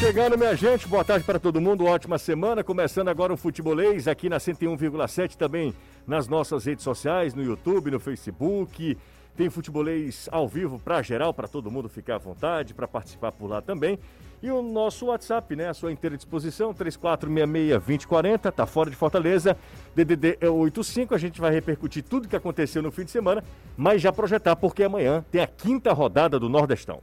chegando, minha gente. Boa tarde para todo mundo. Ótima semana. Começando agora o Futebolês aqui na 101,7, também nas nossas redes sociais, no YouTube, no Facebook. Tem futebolês ao vivo para geral, para todo mundo ficar à vontade, para participar por lá também. E o nosso WhatsApp, né? À sua inteira disposição, 3466-2040, tá fora de Fortaleza. DDD é 85. A gente vai repercutir tudo que aconteceu no fim de semana, mas já projetar, porque amanhã tem a quinta rodada do Nordestão.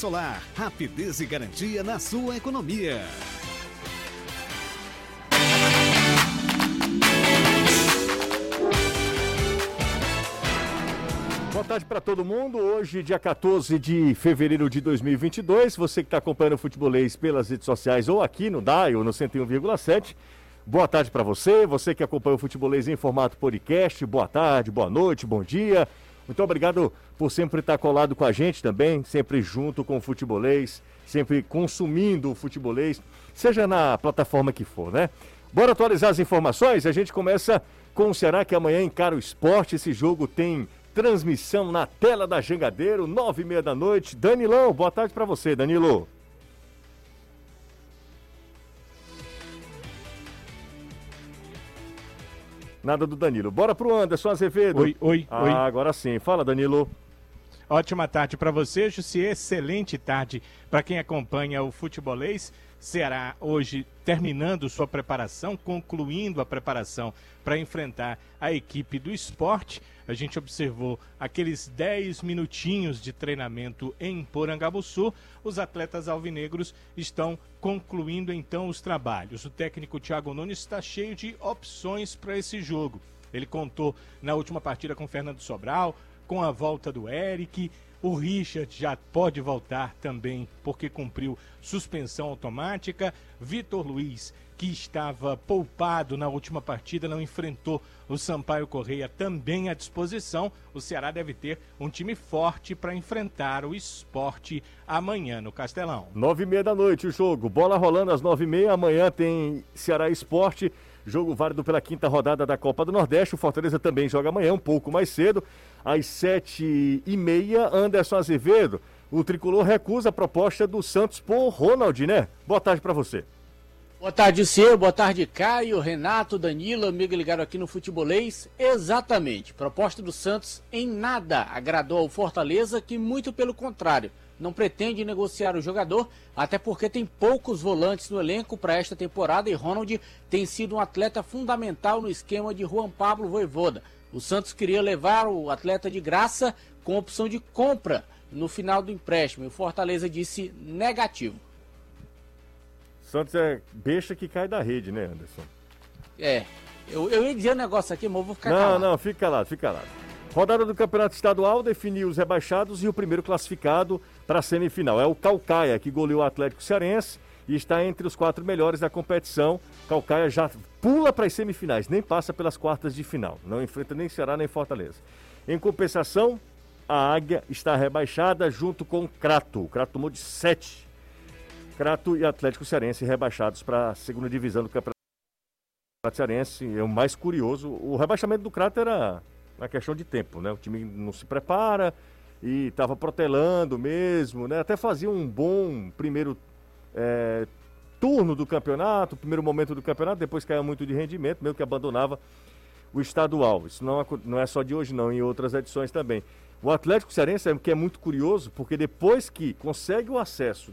Solar. Rapidez e garantia na sua economia. Boa tarde para todo mundo. Hoje, dia 14 de fevereiro de 2022. Você que está acompanhando o Futebolês pelas redes sociais ou aqui no DAIO, no 101,7. Boa tarde para você. Você que acompanha o Futebolês em formato podcast. Boa tarde, boa noite, bom dia. Muito obrigado por sempre estar colado com a gente também, sempre junto com o futebolês, sempre consumindo o futebolês, seja na plataforma que for, né? Bora atualizar as informações? A gente começa com o Ceará que amanhã encara o esporte. Esse jogo tem transmissão na tela da Jangadeiro, nove e meia da noite. Danilão, boa tarde para você, Danilo. Nada do Danilo. Bora pro Anderson Azevedo. Oi, oi, ah, oi. Agora sim. Fala, Danilo. Ótima tarde para você, Jussi. Excelente tarde para quem acompanha o futebolês. Ceará hoje terminando sua preparação, concluindo a preparação para enfrentar a equipe do esporte. A gente observou aqueles 10 minutinhos de treinamento em Porangabuçu. Os atletas alvinegros estão concluindo então os trabalhos. O técnico Thiago Nunes está cheio de opções para esse jogo. Ele contou na última partida com Fernando Sobral, com a volta do Eric. O Richard já pode voltar também porque cumpriu suspensão automática. Vitor Luiz, que estava poupado na última partida, não enfrentou o Sampaio Correia também à disposição. O Ceará deve ter um time forte para enfrentar o esporte amanhã no Castelão. Nove e meia da noite o jogo. Bola rolando às nove e meia. Amanhã tem Ceará Esporte. Jogo válido pela quinta rodada da Copa do Nordeste. O Fortaleza também joga amanhã, um pouco mais cedo, às sete e meia. Anderson Azevedo, o tricolor recusa a proposta do Santos por Ronald, né? Boa tarde para você. Boa tarde, Ciro. Boa tarde, Caio, Renato, Danilo, amigo ligado aqui no Futebolês. Exatamente. Proposta do Santos em nada agradou ao Fortaleza, que muito pelo contrário, não pretende negociar o jogador, até porque tem poucos volantes no elenco para esta temporada e Ronald tem sido um atleta fundamental no esquema de Juan Pablo Voivoda. O Santos queria levar o atleta de graça com opção de compra no final do empréstimo. E o Fortaleza disse negativo. Santos é besta que cai da rede, né, Anderson? É. Eu, eu ia dizer um negócio aqui, mas eu vou ficar Não, calado. não, fica calado, fica calado. Rodada do Campeonato Estadual definiu os rebaixados e o primeiro classificado para a semifinal. É o Calcaia, que goleou o Atlético Cearense e está entre os quatro melhores da competição. Calcaia já pula para as semifinais, nem passa pelas quartas de final. Não enfrenta nem Ceará nem Fortaleza. Em compensação, a Águia está rebaixada junto com o Crato. O Crato tomou de sete. Crato e Atlético Cearense rebaixados para a segunda divisão do Campeonato Cearense. É o mais curioso. O rebaixamento do Crato era uma questão de tempo, né? O time não se prepara e estava protelando mesmo, né? Até fazia um bom primeiro é, turno do campeonato, primeiro momento do campeonato, depois caía muito de rendimento, meio que abandonava o estadual. Isso não, não é só de hoje, não, em outras edições também. O Atlético Cearense é que é muito curioso, porque depois que consegue o acesso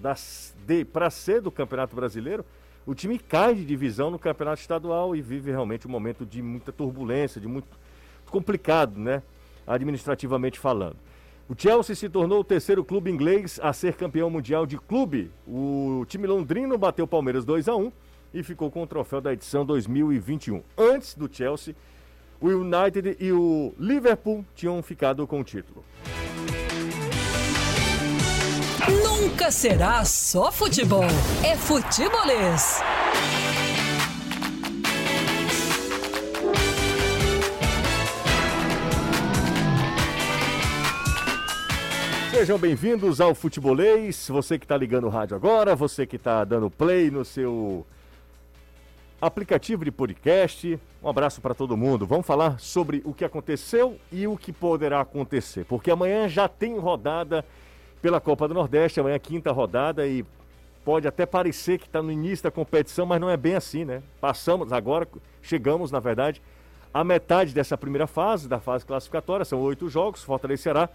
para ser do Campeonato Brasileiro, o time cai de divisão no Campeonato Estadual e vive realmente um momento de muita turbulência, de muito complicado, né? Administrativamente falando. O Chelsea se tornou o terceiro clube inglês a ser campeão mundial de clube. O time londrino bateu o Palmeiras 2 a 1 e ficou com o troféu da edição 2021. Antes do Chelsea, o United e o Liverpool tinham ficado com o título. nunca será só futebol. É futebolês. Sejam bem-vindos ao Futebolês. Você que está ligando o rádio agora, você que está dando play no seu aplicativo de podcast. Um abraço para todo mundo. Vamos falar sobre o que aconteceu e o que poderá acontecer, porque amanhã já tem rodada pela Copa do Nordeste, amanhã é quinta rodada e pode até parecer que está no início da competição, mas não é bem assim, né? Passamos agora, chegamos, na verdade, à metade dessa primeira fase, da fase classificatória, são oito jogos, Fortaleza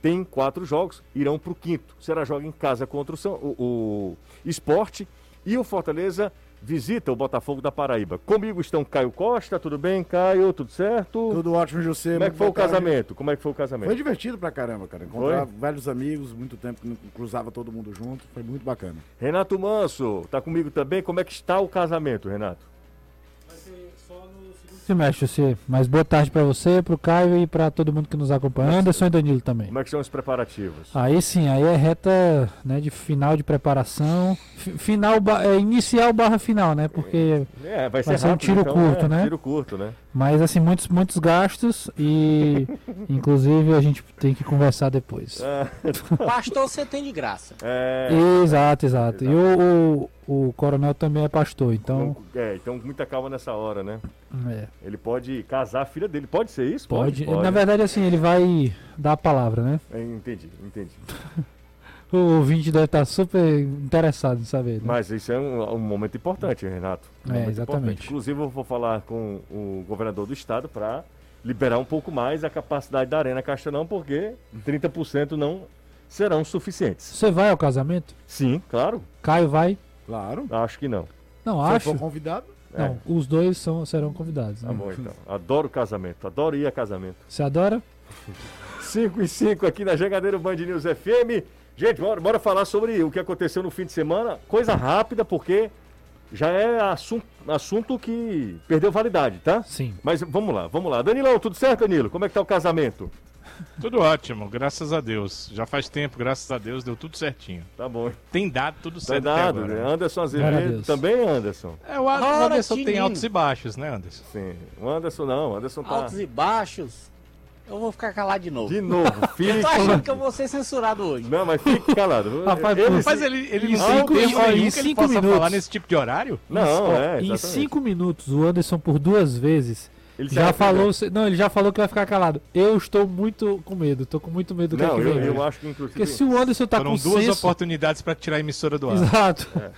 tem quatro jogos, irão para o quinto. Será joga em casa contra o, São, o, o Esporte e o Fortaleza visita o Botafogo da Paraíba. Comigo estão Caio Costa, tudo bem, Caio? Tudo certo? Tudo ótimo, José. Como é que foi o casamento? Como é que foi o casamento? Foi divertido pra caramba, cara. Encontrar foi? velhos amigos, muito tempo que não cruzava todo mundo junto, foi muito bacana. Renato Manso, tá comigo também. Como é que está o casamento, Renato? Semestre, você. Mas boa tarde para você, para o Caio e para todo mundo que nos acompanha. Anderson e Danilo também. Como é que são os preparativos? Aí sim, aí é reta né, de final de preparação. final, é, inicial barra final, né? Porque é, vai ser, vai ser rápido, um tiro então, curto, é, né? Tiro curto, né? Mas assim, muitos, muitos gastos e inclusive a gente tem que conversar depois. É. Pastor você tem de graça. É, exato, exato. E o, o, o, coronel também é pastor, então. É, então muita calma nessa hora, né? É. Ele pode casar a filha dele, pode ser isso? Pode. pode. Na verdade, assim, ele vai dar a palavra, né? É, entendi, entendi. o ouvinte deve estar super interessado em saber. Né? Mas isso é um, um momento importante, Renato. Um é, exatamente. Importante. Inclusive, eu vou falar com o governador do estado para liberar um pouco mais a capacidade da Arena Castelão, porque 30% não serão suficientes. Você vai ao casamento? Sim, claro. Caio vai? Claro. Acho que não. Não, Se acho. for convidado? Não, é. os dois são, serão convidados. Tá né? bom, então. Adoro casamento, adoro ir a casamento. Você adora? 5 e 5 aqui na Jangadeiro Band News FM. Gente, bora, bora falar sobre o que aconteceu no fim de semana. Coisa rápida, porque já é assunto, assunto que perdeu validade, tá? Sim. Mas vamos lá, vamos lá. Danilão, tudo certo, Danilo? Como é que tá o casamento? Tudo ótimo, graças a Deus. Já faz tempo, graças a Deus, deu tudo certinho. Tá bom. Tem dado tudo certo. Tem dado, né? Anderson Azevedo também, Anderson. É, o Anderson tem altos e baixos, né, Anderson? Sim. O Anderson não, o Anderson tá. Altos e baixos. Eu vou ficar calado de novo. De novo, fique. eu tô achando que eu vou ser censurado hoje. Não, mas fique calado. Rapaz, ele, mas ele, ele em cinco, tempo em cinco minutos. falar nesse tipo de horário? Não, é. Em cinco minutos, o Anderson, por duas vezes, ele já falou, não, ele já falou que vai ficar calado. Eu estou muito com medo, estou com muito medo do não, que, eu, eu acho que inclusive. Porque se o Anderson tá Foram com duas senso... oportunidades para tirar a emissora do ar. Exato. É.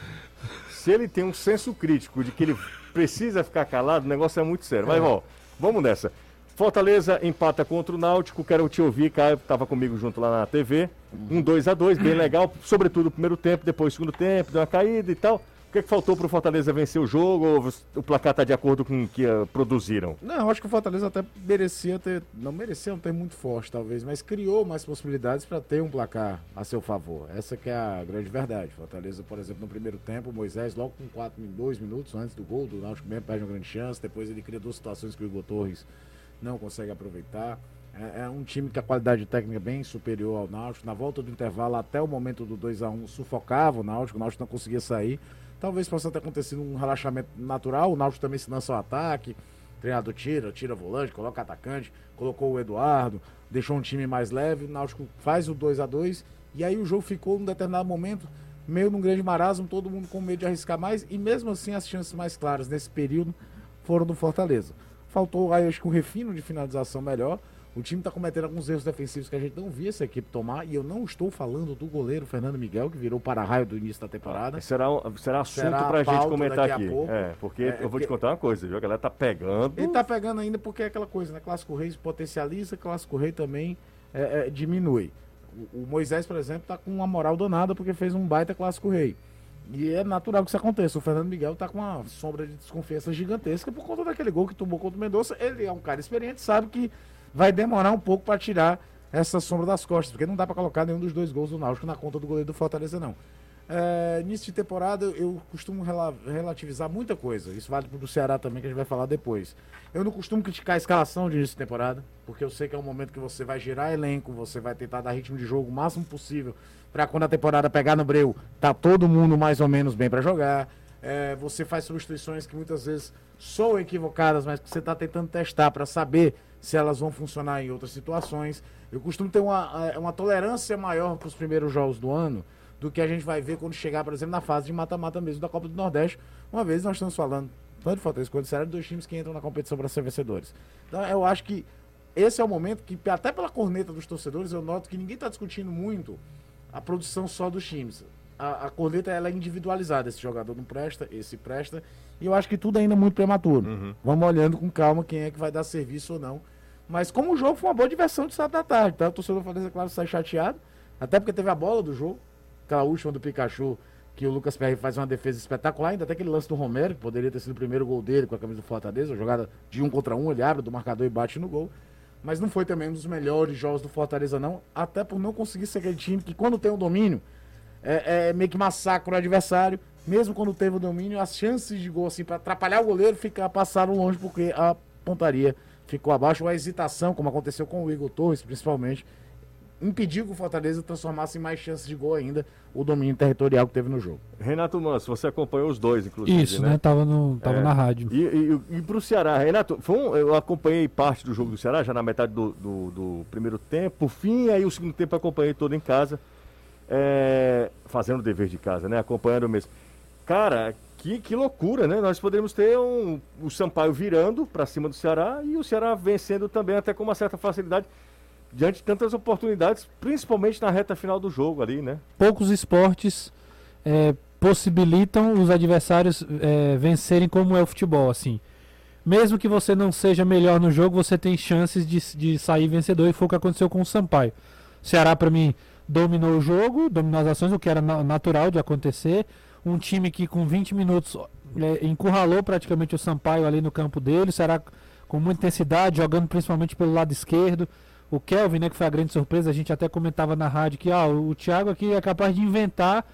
Se ele tem um senso crítico de que ele precisa ficar calado, o negócio é muito sério. Mas, é. ó, vamos nessa. Fortaleza empata contra o Náutico, quero te ouvir, Caio, estava comigo junto lá na TV. Um 2 a 2 bem legal, sobretudo o primeiro tempo, depois o segundo tempo, deu uma caída e tal. O que, é que faltou para o Fortaleza vencer o jogo ou o placar está de acordo com o que uh, produziram? Não, acho que o Fortaleza até merecia ter. Não merecia não ter muito forte, talvez, mas criou mais possibilidades para ter um placar a seu favor. Essa que é a grande verdade. Fortaleza, por exemplo, no primeiro tempo, Moisés, logo com 4, 2 minutos antes do gol do Náutico mesmo, perde uma grande chance. Depois ele cria duas situações que o Igor Torres não consegue aproveitar. É, é, um time que a qualidade técnica é bem superior ao Náutico. Na volta do intervalo, até o momento do 2 a 1 sufocava o Náutico, o Náutico não conseguia sair. Talvez possa ter acontecido um relaxamento natural, o Náutico também se lança ao ataque. O treinador tira, tira volante, coloca atacante, colocou o Eduardo, deixou um time mais leve, o Náutico faz o 2 a 2 e aí o jogo ficou num determinado momento meio num grande marasmo, todo mundo com medo de arriscar mais, e mesmo assim as chances mais claras nesse período foram do Fortaleza. Faltou aí, acho que um refino de finalização melhor. O time está cometendo alguns erros defensivos que a gente não via essa equipe tomar. E eu não estou falando do goleiro Fernando Miguel, que virou para-raio do início da temporada. Será, será assunto para a gente comentar aqui. É, porque é, eu vou te contar uma coisa, viu? A galera tá pegando. Ele tá pegando ainda porque é aquela coisa, né? Clássico Rei potencializa, Clássico Rei também é, é, diminui. O, o, Moisés, por exemplo, tá com uma moral danada porque fez um baita Clássico Rei. E é natural que isso aconteça. O Fernando Miguel tá com uma sombra de desconfiança gigantesca por conta daquele gol que tomou contra o Mendonça. Ele é um cara experiente, sabe que vai demorar um pouco para tirar essa sombra das costas, porque não dá para colocar nenhum dos dois gols do Náutico na conta do goleiro do Fortaleza, não. É, início de temporada eu costumo rela relativizar muita coisa. Isso vale para o Ceará também, que a gente vai falar depois. Eu não costumo criticar a escalação de início de temporada, porque eu sei que é um momento que você vai gerar elenco, você vai tentar dar ritmo de jogo o máximo possível para quando a temporada pegar no breu, tá todo mundo mais ou menos bem para jogar. É, você faz substituições que muitas vezes são equivocadas, mas que você está tentando testar para saber se elas vão funcionar em outras situações. Eu costumo ter uma, uma tolerância maior para os primeiros jogos do ano do que a gente vai ver quando chegar, por exemplo, na fase de mata-mata mesmo da Copa do Nordeste. Uma vez nós estamos falando, tanto de Fortaleza quanto de Ceará, dois times que entram na competição para ser vencedores. Então eu acho que esse é o momento que, até pela corneta dos torcedores, eu noto que ninguém está discutindo muito a produção só dos times. A, a corneta ela é individualizada. Esse jogador não presta, esse presta. E eu acho que tudo ainda é muito prematuro. Uhum. Vamos olhando com calma quem é que vai dar serviço ou não. Mas como o jogo foi uma boa diversão de sábado da tarde, tá? O torcedor Fortaleza, claro, sai chateado. Até porque teve a bola do jogo aquela última do Pikachu, que o Lucas Perry faz uma defesa espetacular, ainda até aquele lance do Romero, que poderia ter sido o primeiro gol dele com a camisa do Fortaleza, uma jogada de um contra um, ele abre do marcador e bate no gol. Mas não foi também um dos melhores jogos do Fortaleza, não, até por não conseguir ser aquele time que, quando tem o domínio, é, é meio que massacra o adversário. Mesmo quando teve o domínio, as chances de gol, assim, para atrapalhar o goleiro, ficar, passaram longe, porque a pontaria ficou abaixo. A hesitação, como aconteceu com o Igor Torres, principalmente, impediu que o Fortaleza transformasse em mais chances de gol ainda o domínio territorial que teve no jogo. Renato Manso, você acompanhou os dois, inclusive. Isso, né? né? Tava, no, tava é. na rádio. E, e, e para o Ceará, Renato, um, eu acompanhei parte do jogo do Ceará, já na metade do, do, do primeiro tempo, fim, aí o segundo tempo acompanhei todo em casa, é, fazendo o dever de casa, né? Acompanhando mesmo. Cara, que, que loucura, né? Nós poderíamos ter um, o Sampaio virando para cima do Ceará e o Ceará vencendo também até com uma certa facilidade diante de tantas oportunidades, principalmente na reta final do jogo ali, né? Poucos esportes é, possibilitam os adversários é, vencerem como é o futebol, assim. Mesmo que você não seja melhor no jogo, você tem chances de, de sair vencedor e foi o que aconteceu com o Sampaio. O Ceará, para mim, dominou o jogo, dominou as ações, o que era natural de acontecer. Um time que com 20 minutos é, encurralou praticamente o Sampaio ali no campo dele. O Ceará com muita intensidade, jogando principalmente pelo lado esquerdo. O Kelvin, né, que foi a grande surpresa, a gente até comentava na rádio que ah, o Thiago aqui é capaz de inventar,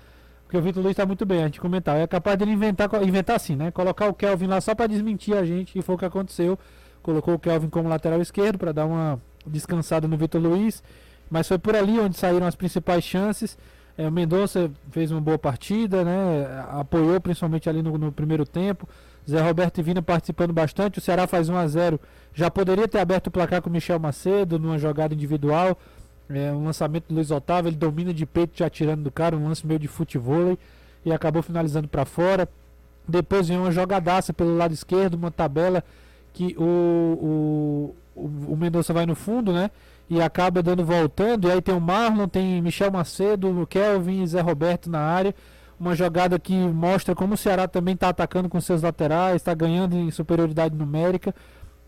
porque o Vitor Luiz está muito bem, a gente comentava, é capaz de inventar, inventar assim, né? Colocar o Kelvin lá só para desmentir a gente, e foi o que aconteceu. Colocou o Kelvin como lateral esquerdo para dar uma descansada no Vitor Luiz, mas foi por ali onde saíram as principais chances. É, o Mendonça fez uma boa partida, né? Apoiou principalmente ali no, no primeiro tempo. Zé Roberto e Vina participando bastante. O Ceará faz 1 a 0 Já poderia ter aberto o placar com o Michel Macedo numa jogada individual. É, um lançamento do Luiz Otávio. Ele domina de peito já tirando do cara. Um lance meio de futebol. E acabou finalizando para fora. Depois vem uma jogadaça pelo lado esquerdo. Uma tabela que o, o, o Mendonça vai no fundo, né? E acaba dando voltando. E aí tem o Marlon, tem Michel Macedo, Kelvin e Zé Roberto na área. Uma jogada que mostra como o Ceará também está atacando com seus laterais, está ganhando em superioridade numérica,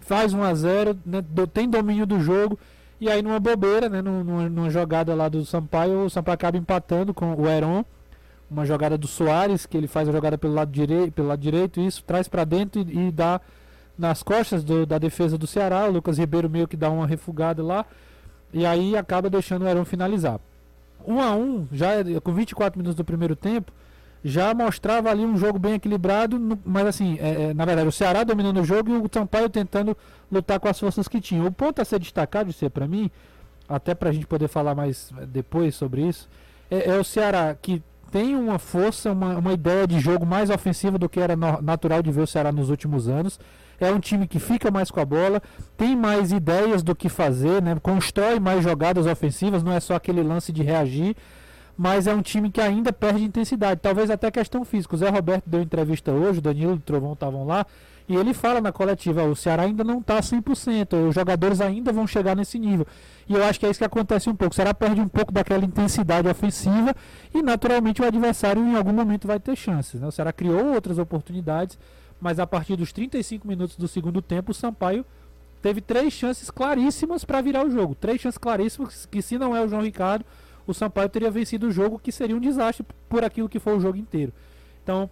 faz 1 a 0 né, tem domínio do jogo, e aí numa bobeira, né, numa, numa, jogada lá do Sampaio, o Sampaio acaba empatando com o Heron, uma jogada do Soares, que ele faz a jogada pelo lado, direi pelo lado direito, isso traz para dentro e, e, dá nas costas do, da defesa do Ceará, o Lucas Ribeiro meio que dá uma refugada lá, e aí acaba deixando o Heron finalizar. 1 a 1 já com 24 minutos do primeiro tempo, já mostrava ali um jogo bem equilibrado, mas assim, é, é, na verdade, o Ceará dominando o jogo e o Sampaio tentando lutar com as forças que tinha. O ponto a ser destacado, ser para mim, até para a gente poder falar mais depois sobre isso, é, é, o Ceará que tem uma força, uma, uma ideia de jogo mais ofensiva do que era no, natural de ver o Ceará nos últimos anos. É um time que fica mais com a bola, tem mais ideias do que fazer, né? constrói mais jogadas ofensivas, não é só aquele lance de reagir mas é um time que ainda perde intensidade, talvez até questão física. O Zé Roberto deu entrevista hoje, o Danilo e o Trovão estavam lá, e ele fala na coletiva: o Ceará ainda não está 100%, os jogadores ainda vão chegar nesse nível. E eu acho que é isso que acontece um pouco. O Ceará perde um pouco daquela intensidade ofensiva e, naturalmente, o adversário em algum momento vai ter chances. Né? O Ceará criou outras oportunidades, mas a partir dos 35 minutos do segundo tempo, o Sampaio teve três chances claríssimas para virar o jogo. Três chances claríssimas que, se não é o João Ricardo o Sampaio teria vencido o jogo, que seria um desastre por aquilo que foi o jogo inteiro. Então,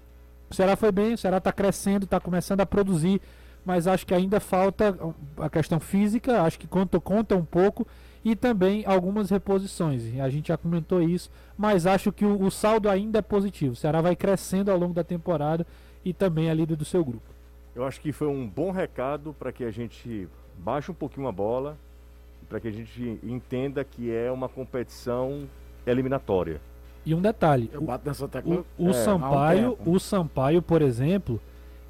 o Ceará foi bem, o Ceará está crescendo, está começando a produzir, mas acho que ainda falta a questão física, acho que conta, conta um pouco. e também algumas reposições. A gente já comentou isso, mas acho que o, o saldo ainda é positivo. O Ceará vai crescendo ao longo da temporada e também é líder do seu grupo. Eu acho que foi um bom recado para que a gente baixe um pouquinho a bola, para que a gente entenda que é uma competição eliminatória. E um detalhe, Eu o- bato nessa tecla. O, o É, Sampaio, um o Sampaio, por exemplo,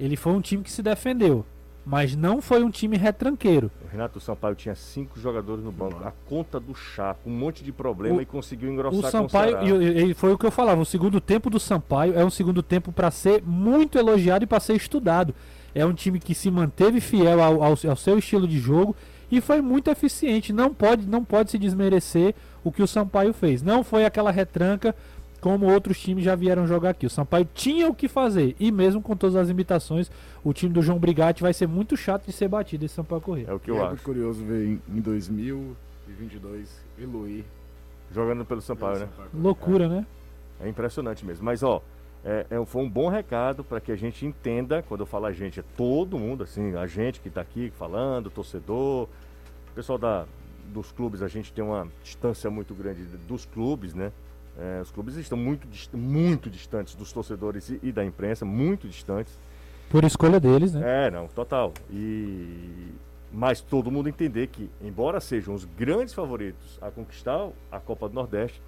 ele foi um time que se defendeu, mas não foi um time retranqueiro. O Renato Sampaio tinha cinco jogadores no banco, a conta do chá, com um monte de problema O- e conseguiu O engrossar Sampaio, com o e, e foi o que eu falava, o segundo tempo do Sampaio é um segundo tempo para ser muito elogiado e para ser estudado. É um time que se manteve fiel ao, ao- ao seu estilo de jogo e foi muito eficiente. Não pode, não pode se desmerecer o que o Sampaio fez. Não foi aquela retranca como outros times já vieram jogar aqui. O Sampaio tinha o que fazer e mesmo com todas as limitações, o time do João Brigatti vai ser muito chato de ser batido esse Sampaio Corrêa. É o que é eu muito acho. curioso ver em, em 2022 Eloy. Jogando pelo Sampaio, né? Loucura, né? É impressionante mesmo. Mas, ó, é, é- foi um bom recado para que a gente entenda, quando eu falo a gente, é todo mundo, assim, a gente que está aqui falando, torcedor, o pessoal da, dos clubes, a gente tem uma distância muito grande dos clubes, né? É, os clubes estão muito, muito distantes dos torcedores e, e da imprensa, muito distantes. Por escolha deles, né? É, não, total. E mas todo mundo entender que, embora sejam os grandes favoritos a conquistar a Copa do Nordeste,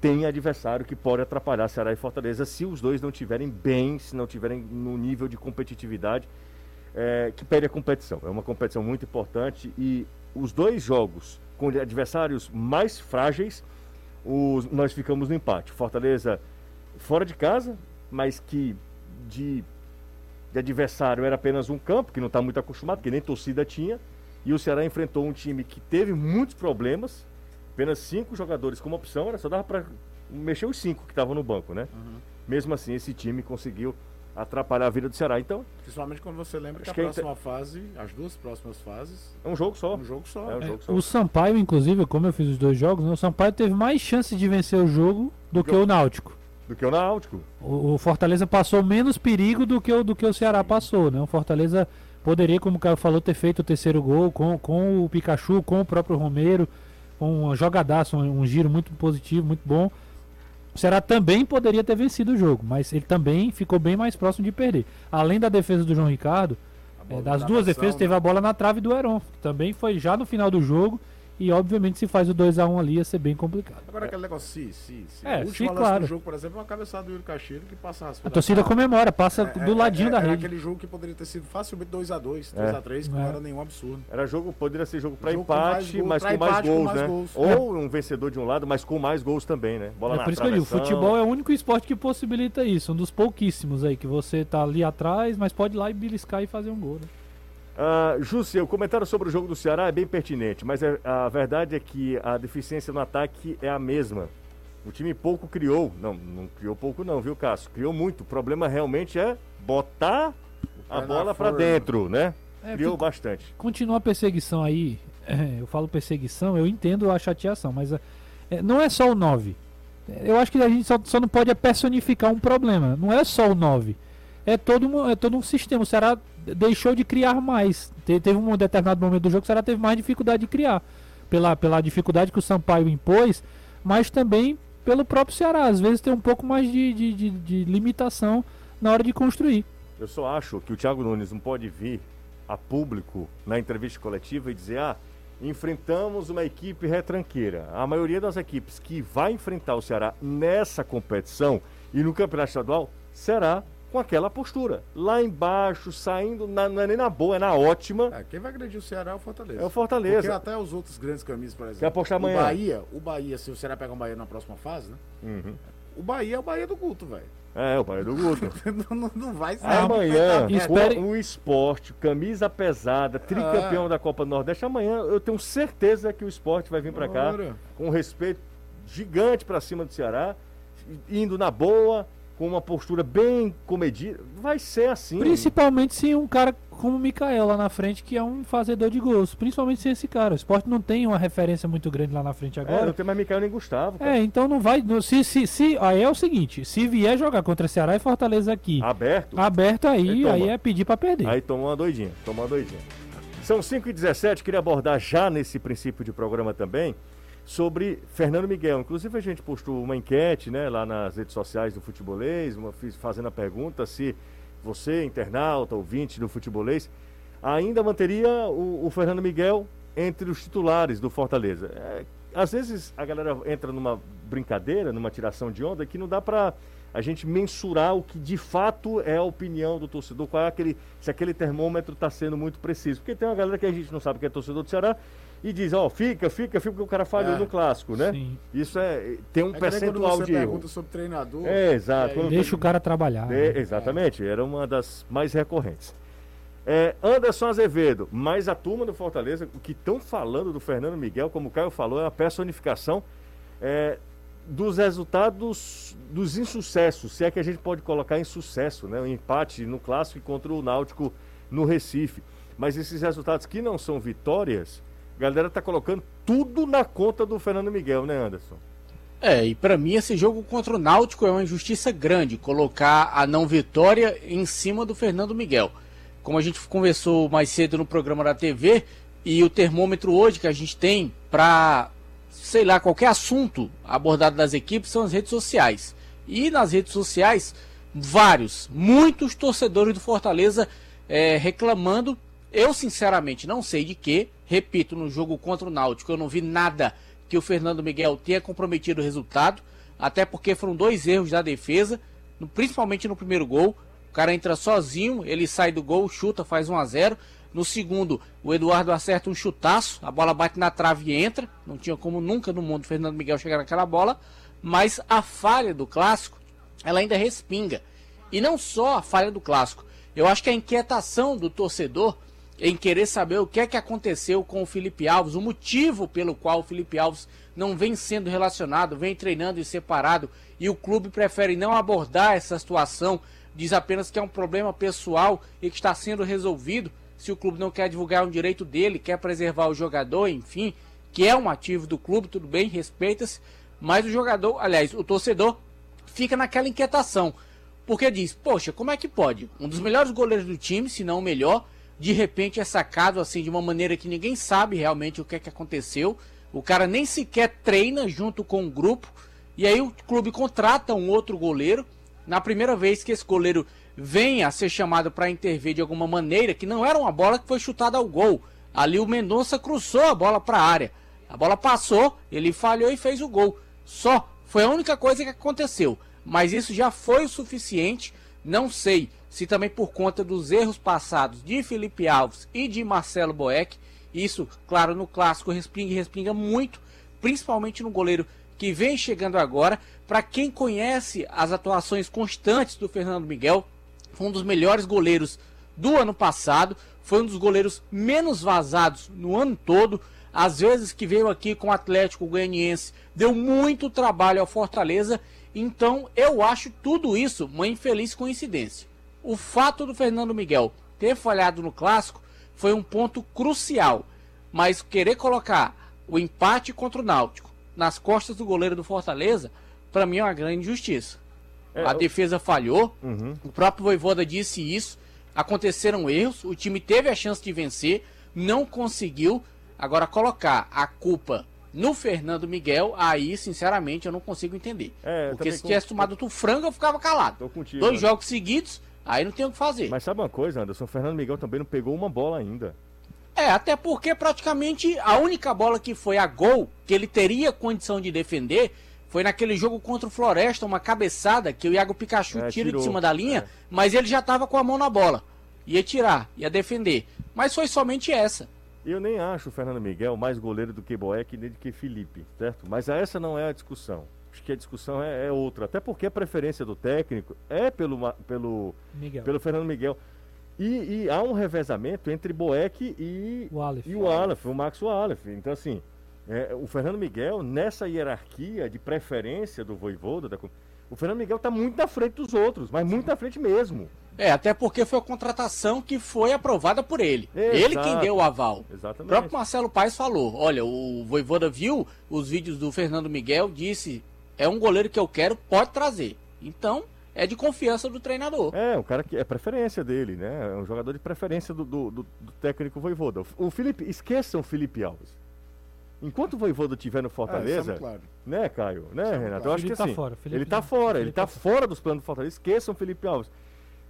tem adversário que pode atrapalhar Ceará e Fortaleza se os dois não tiverem bem, se não tiverem no nível de competitividade é, que pede a competição. É uma competição muito importante e os dois jogos com adversários mais frágeis, os- nós ficamos no empate. Fortaleza fora de casa, mas que de de adversário era apenas um campo, que não está muito acostumado, que nem torcida tinha. E o Ceará enfrentou um time que teve muitos problemas, apenas cinco jogadores como opção, era só dava para mexer os cinco que estavam no banco, né? Mesmo assim, esse time conseguiu atrapalhar a vida do Ceará. Então, Principalmente quando você lembra que a que é próxima fase, as duas próximas fases, é um jogo é só. um jogo só. É um É, jogo só. o Sampaio, inclusive, como eu fiz os dois jogos, né, o Sampaio teve mais chances de vencer o jogo do que o Náutico. Do que o Náutico. O, o Fortaleza passou menos perigo do que o, do que o Ceará passou, né? O Fortaleza poderia, como o Caio falou, ter feito o terceiro gol com, com o Pikachu, com o próprio Romero, com um jogadaço, um, um giro muito positivo, muito bom. O Ceará também poderia ter vencido o jogo, mas ele também ficou bem mais próximo de perder. Além da defesa do João Ricardo, é, das da duas defesas, né? teve a bola na trave do Heron. que Também foi já no final do jogo. E obviamente se faz o 2x1 ali ia ser bem complicado. Agora aquele negócio, se, se, se. É, o último sim, lance claro. do jogo, por exemplo, é uma cabeçada do Yuri Cacheiro que passa A torcida comemora, passa do ladinho da era rede. aquele jogo que poderia ter sido facilmente 2x2, É. 2x3, que É. não era nenhum absurdo. Era jogo, poderia ser jogo para empate, mas com mais gols, né? Ou um vencedor de um lado, mas com mais gols também, né? Bola É na por isso que eu digo, futebol é o único esporte que possibilita isso, um dos pouquíssimos aí, que você tá ali atrás, mas pode ir lá e beliscar e fazer um gol, né? Júcia, o comentário sobre o jogo do Ceará é bem pertinente, mas é- a verdade é que a deficiência no ataque é a mesma. O time pouco criou, não, não criou pouco não, viu, Cássio? Criou muito. O problema realmente é botar a na bola pra forma. dentro, né? É, criou bastante. Continua a perseguição aí, é, eu falo perseguição, eu entendo a chateação, mas é, é, não é só o 9. É, Eu acho que a gente só, só não pode personificar um problema, não é só o 9. É todo, um, é todo um sistema. O Ceará deixou de criar mais. Te- teve um determinado momento do jogo que o Ceará teve mais dificuldade de criar. Pela, pela dificuldade que o Sampaio impôs, mas também pelo próprio Ceará. Às vezes tem um pouco mais de, de, de- de limitação na hora de construir. Eu só acho que o Thiago Nunes não pode vir a público na entrevista coletiva e dizer: ah, enfrentamos uma equipe retranqueira. A maioria das equipes que vai enfrentar o Ceará nessa competição e no campeonato estadual será com aquela postura. Lá embaixo, saindo, na- não é nem na boa, é na ótima. É, quem vai agredir o Ceará é o Fortaleza. É o Fortaleza. Porque até os outros grandes camisas, por exemplo. Quer apostar amanhã? O Bahia, o Bahia, se o Ceará pegar o Bahia na próxima fase, né? Uhum. O Bahia é o Bahia do culto, velho. É, o pai do Guto. não, não- não vai ser. Amanhã, Espere- o, o esporte, camisa pesada, tricampeão da Copa do Nordeste. Amanhã eu tenho certeza que o esporte vai vir pra cá com um respeito gigante pra cima do Ceará, indo na boa, com uma postura bem comedida. Vai ser assim. Principalmente se um cara como o Mikael lá na frente, que é um fazedor de gols. Principalmente se esse cara. O esporte não tem uma referência muito grande lá na frente É, não agora. tem mais Micael nem Gustavo. cara. É, então não vai. não- Se, se, se, aí é o seguinte: se vier jogar contra Ceará e Fortaleza aqui, Aberto. aberto aí, Aí aí é pedir pra perder. Aí toma uma doidinha. Toma uma doidinha. São 5 e 17 queria abordar já nesse princípio de programa também sobre Fernando Miguel. Inclusive a gente postou uma enquete né, lá nas redes sociais do Futebolês, uma, fazendo a pergunta se você, internauta, ouvinte do Futebolês, ainda manteria o, o Fernando Miguel entre os titulares do Fortaleza. É, às vezes a galera entra numa brincadeira, numa tiração de onda, que não dá para a gente mensurar o que de fato é a opinião do torcedor, qual é aquele, se aquele termômetro está sendo muito preciso. Porque tem uma galera que a gente não sabe que é torcedor do Ceará e diz, ó, oh, fica, fica, fica, porque o cara falhou é, no clássico, né? Sim. Isso é. Tem um é percentual de erro. pergunta sobre treinador. É, exato. É, deixa o cara trabalhar. É, né? Exatamente, era uma das mais recorrentes. É, Anderson Azevedo, mas a turma do Fortaleza, o que estão falando do Fernando Miguel, como o Caio falou, é a personificação é, dos resultados dos insucessos, se é que a gente pode colocar em sucesso, né? O empate no clássico contra o Náutico no Recife. Mas esses resultados que não são vitórias, a galera tá colocando tudo na conta do Fernando Miguel, né, Anderson? É, e para mim esse jogo contra o Náutico é uma injustiça grande colocar a não vitória em cima do Fernando Miguel. Como a gente conversou mais cedo no programa da TV, e o termômetro hoje que a gente tem para sei lá, qualquer assunto abordado das equipes são as redes sociais. E nas redes sociais, vários, muitos torcedores do Fortaleza é, reclamando. Eu, sinceramente, não sei de que. Repito, no jogo contra o Náutico, eu não vi nada que o Fernando Miguel tenha comprometido o resultado. Até porque foram dois erros da defesa, principalmente no primeiro gol. O cara entra sozinho, ele sai do gol, chuta, faz 1 a 0 no segundo, o Eduardo acerta um chutaço, a bola bate na trave e entra. Não tinha como nunca no mundo o Fernando Miguel chegar naquela bola. Mas a falha do clássico, ela ainda respinga. E não só a falha do clássico. Eu acho que a inquietação do torcedor em querer saber o que é que aconteceu com o Felipe Alves, o motivo pelo qual o Felipe Alves não vem sendo relacionado, vem treinando e separado, e o clube prefere não abordar essa situação, diz apenas que é um problema pessoal e que está sendo resolvido se o clube não quer divulgar um direito dele, quer preservar o jogador, enfim, que é um ativo do clube, tudo bem, respeita-se, mas o jogador, aliás, o torcedor fica naquela inquietação, porque diz, poxa, como é que pode? Um dos melhores goleiros do time, se não o melhor, de repente é sacado assim de uma maneira que ninguém sabe realmente o que é que aconteceu. O cara nem sequer treina junto com o grupo. E aí o clube contrata um outro goleiro. Na primeira vez que esse goleiro venha a ser chamado para intervir de alguma maneira, que não era uma bola que foi chutada ao gol. Ali o Mendonça cruzou a bola para a área. A bola passou, ele falhou e fez o gol. Só foi a única coisa que aconteceu. Mas isso já foi o suficiente. Não sei se também por conta dos erros passados de Felipe Alves e de Marcelo Boeck. Isso, claro, no clássico respinga e respinga muito, principalmente no goleiro que vem chegando agora. Para quem conhece as atuações constantes do Fernando Miguel, foi um dos melhores goleiros do ano passado, foi um dos goleiros menos vazados no ano todo. Às vezes que veio aqui com o Atlético Goianiense, deu muito trabalho ao Fortaleza. Então eu acho tudo isso uma infeliz coincidência. O fato do Fernando Miguel ter falhado no clássico foi um ponto crucial, mas querer colocar o empate contra o Náutico nas costas do goleiro do Fortaleza, para mim é uma grande injustiça. É, a eu... defesa falhou. Uhum. O próprio Voivoda disse isso. Aconteceram erros. O time teve a chance de vencer, não conseguiu. Agora colocar a culpa no Fernando Miguel, aí, sinceramente, eu não consigo entender. É, Porque se com... tivesse tomado outro frango, eu ficava calado. Tô contigo, Dois né? jogos seguidos, aí não tem o que fazer. Mas sabe uma coisa, Anderson? O Fernando Miguel também não pegou uma bola ainda. É, até porque praticamente a única bola que foi a gol, que ele teria condição de defender, foi naquele jogo contra o Floresta, uma cabeçada que o Iago Pikachu é, tira tirou. de cima da linha, é. mas ele já estava com a mão na bola. Ia tirar, ia defender. Mas foi somente essa. Eu nem acho o Fernando Miguel mais goleiro do que Boeck nem do que Felipe, certo? Mas essa não é a discussão. Acho que a discussão é, é outra. Até porque a preferência do técnico é pelo, pelo, pelo Fernando Miguel. E, e, há um revezamento entre Boeck e o Aleph, e o, Aleph, o Max Aleph. Então, assim, é, o Fernando Miguel, nessa hierarquia de preferência do Voivoda, da, o Fernando Miguel está muito na frente dos outros, mas muito na frente mesmo. É, até porque foi a contratação que foi aprovada por ele. Exato. Ele quem deu o aval. Exatamente. O próprio Marcelo Paes falou: olha, o Voivoda viu os vídeos do Fernando Miguel, disse: é um goleiro que eu quero, pode trazer. Então, é de confiança do treinador. É, um cara que é preferência dele, né? É um jogador de preferência do, do, do, do técnico Voivoda. O Felipe, esqueçam o Felipe Alves. Enquanto o Voivoda estiver no Fortaleza, É, claro. né, Caio? Né, Renato? Eu acho que Felipe tá assim, fora, Felipe ele tá fora, ele tá tá fora dos planos do Fortaleza. Esqueçam o Felipe Alves.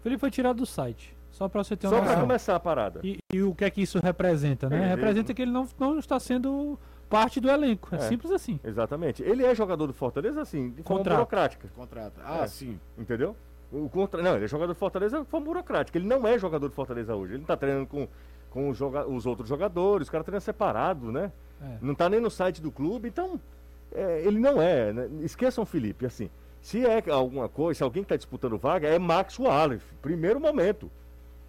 Felipe foi tirado do site. Só pra você ter Só uma para noção. começar a parada. E, e o que é que isso representa, né? É, ele- representa que ele não, não está sendo parte do elenco. É, É. simples assim. Exatamente. Ele é jogador do Fortaleza, assim, de forma Contrato. burocrática. Contrata. Ah, É. sim. Entendeu? O contra... Não, ele é jogador do Fortaleza de forma burocrática. Ele não é jogador do Fortaleza hoje. Ele não tá treinando com, com os, joga... os outros jogadores, os caras treinam separado, né? É. Não tá nem no site do clube, então é, ele não é. Né? Esqueçam o Felipe, assim. Se é alguma coisa, se alguém está disputando vaga, é Max Wallace, primeiro momento.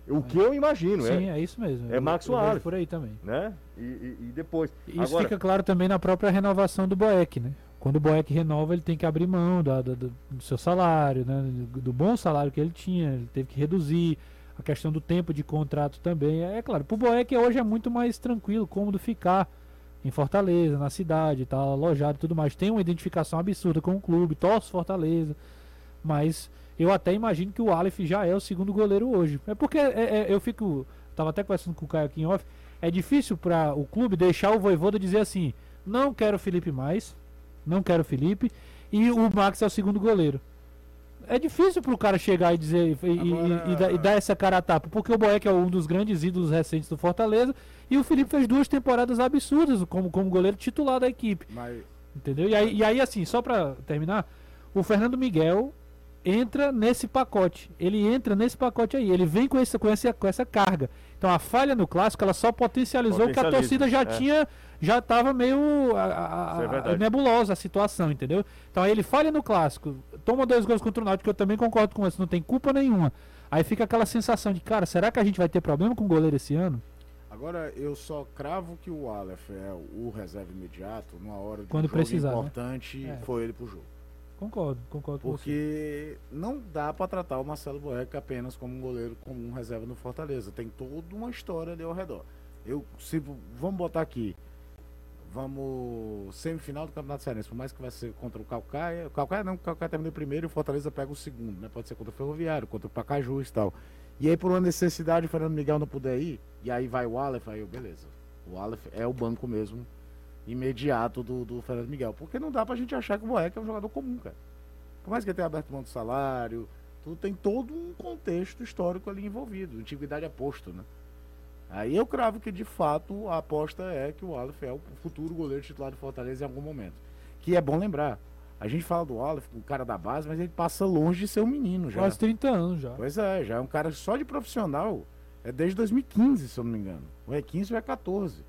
O que eu imagino, Sim, é, é isso mesmo. é Eu- Max por aí também. né? E, e- e depois. Isso Agora, fica claro também na própria renovação do Boeck, né? Quando o Boeck renova, ele tem que abrir mão da- do, do seu salário, né? Do, do bom salário que ele tinha, ele teve que reduzir. A questão do tempo de contrato também. É claro, pro Boeck hoje é muito mais tranquilo, cômodo ficar em Fortaleza, na cidade, tá alojado e tudo mais. Tem uma identificação absurda com o clube, torce Fortaleza. Mas eu até imagino que o Aleph já é o segundo goleiro hoje. É porque é- é- eu fico. Tava até conversando com o Caio aqui em off. É difícil para o clube deixar o Voivoda dizer assim: não quero o Felipe mais, não quero o Felipe, e o Max é o segundo goleiro. É difícil pro cara chegar e dizer e, e- Agora- e dar- e dar essa cara a tapa, porque o Boeck é um dos grandes ídolos recentes do Fortaleza e o Felipe fez duas temporadas absurdas como, como goleiro titular da equipe. Mas Entendeu? E aí, e aí, assim, só pra terminar, o Fernando Miguel entra nesse pacote. Ele entra nesse pacote aí. Ele vem com essa, com essa, com essa carga. Então a falha no clássico ela só potencializou que a torcida já é. tinha. Já tava meio a- a- é nebulosa a situação, entendeu? Então aí ele falha no clássico, toma dois gols contra o Náutico, que eu também concordo com isso, não tem culpa nenhuma. Aí fica aquela sensação de, cara, será que a gente vai ter problema com o goleiro esse ano? agora eu só cravo que o Aleph é o reserva imediato numa hora de Quando um jogo precisar, né? importante, É. foi ele pro jogo. Concordo, concordo com você. Porque não dá pra tratar o Marcelo Boeck apenas como um goleiro comum reserva no Fortaleza. Tem toda uma história ali ao redor. Eu, se vamos botar aqui, vamos semifinal do Campeonato Cearense, por mais que vai ser contra o Calcaia, o Calcaia não, o Calcaia termina o primeiro e o Fortaleza pega o segundo, né? Pode ser contra o Ferroviário, contra o Pacajus e tal. E aí por uma necessidade o Fernando Miguel não puder ir, e aí vai o Aleph, aí eu, beleza. O Aleph é o banco mesmo imediato do, do Fernando Miguel. Porque não dá pra gente achar que o Boeck é um jogador comum, cara. Por mais que ele tenha aberto mão do salário, tudo tem todo um contexto histórico ali envolvido. Antiguidade é posto, né? Aí eu cravo que de fato a aposta é que o Aleph é o futuro goleiro titular do Fortaleza em algum momento. Que é bom lembrar. A gente fala do Aleph, um cara da base, mas ele passa longe de ser um menino já. Quase 30 anos já. Pois é, já é um cara só de profissional. É desde 2015, se eu não me engano. Ou é 15 ou é 14.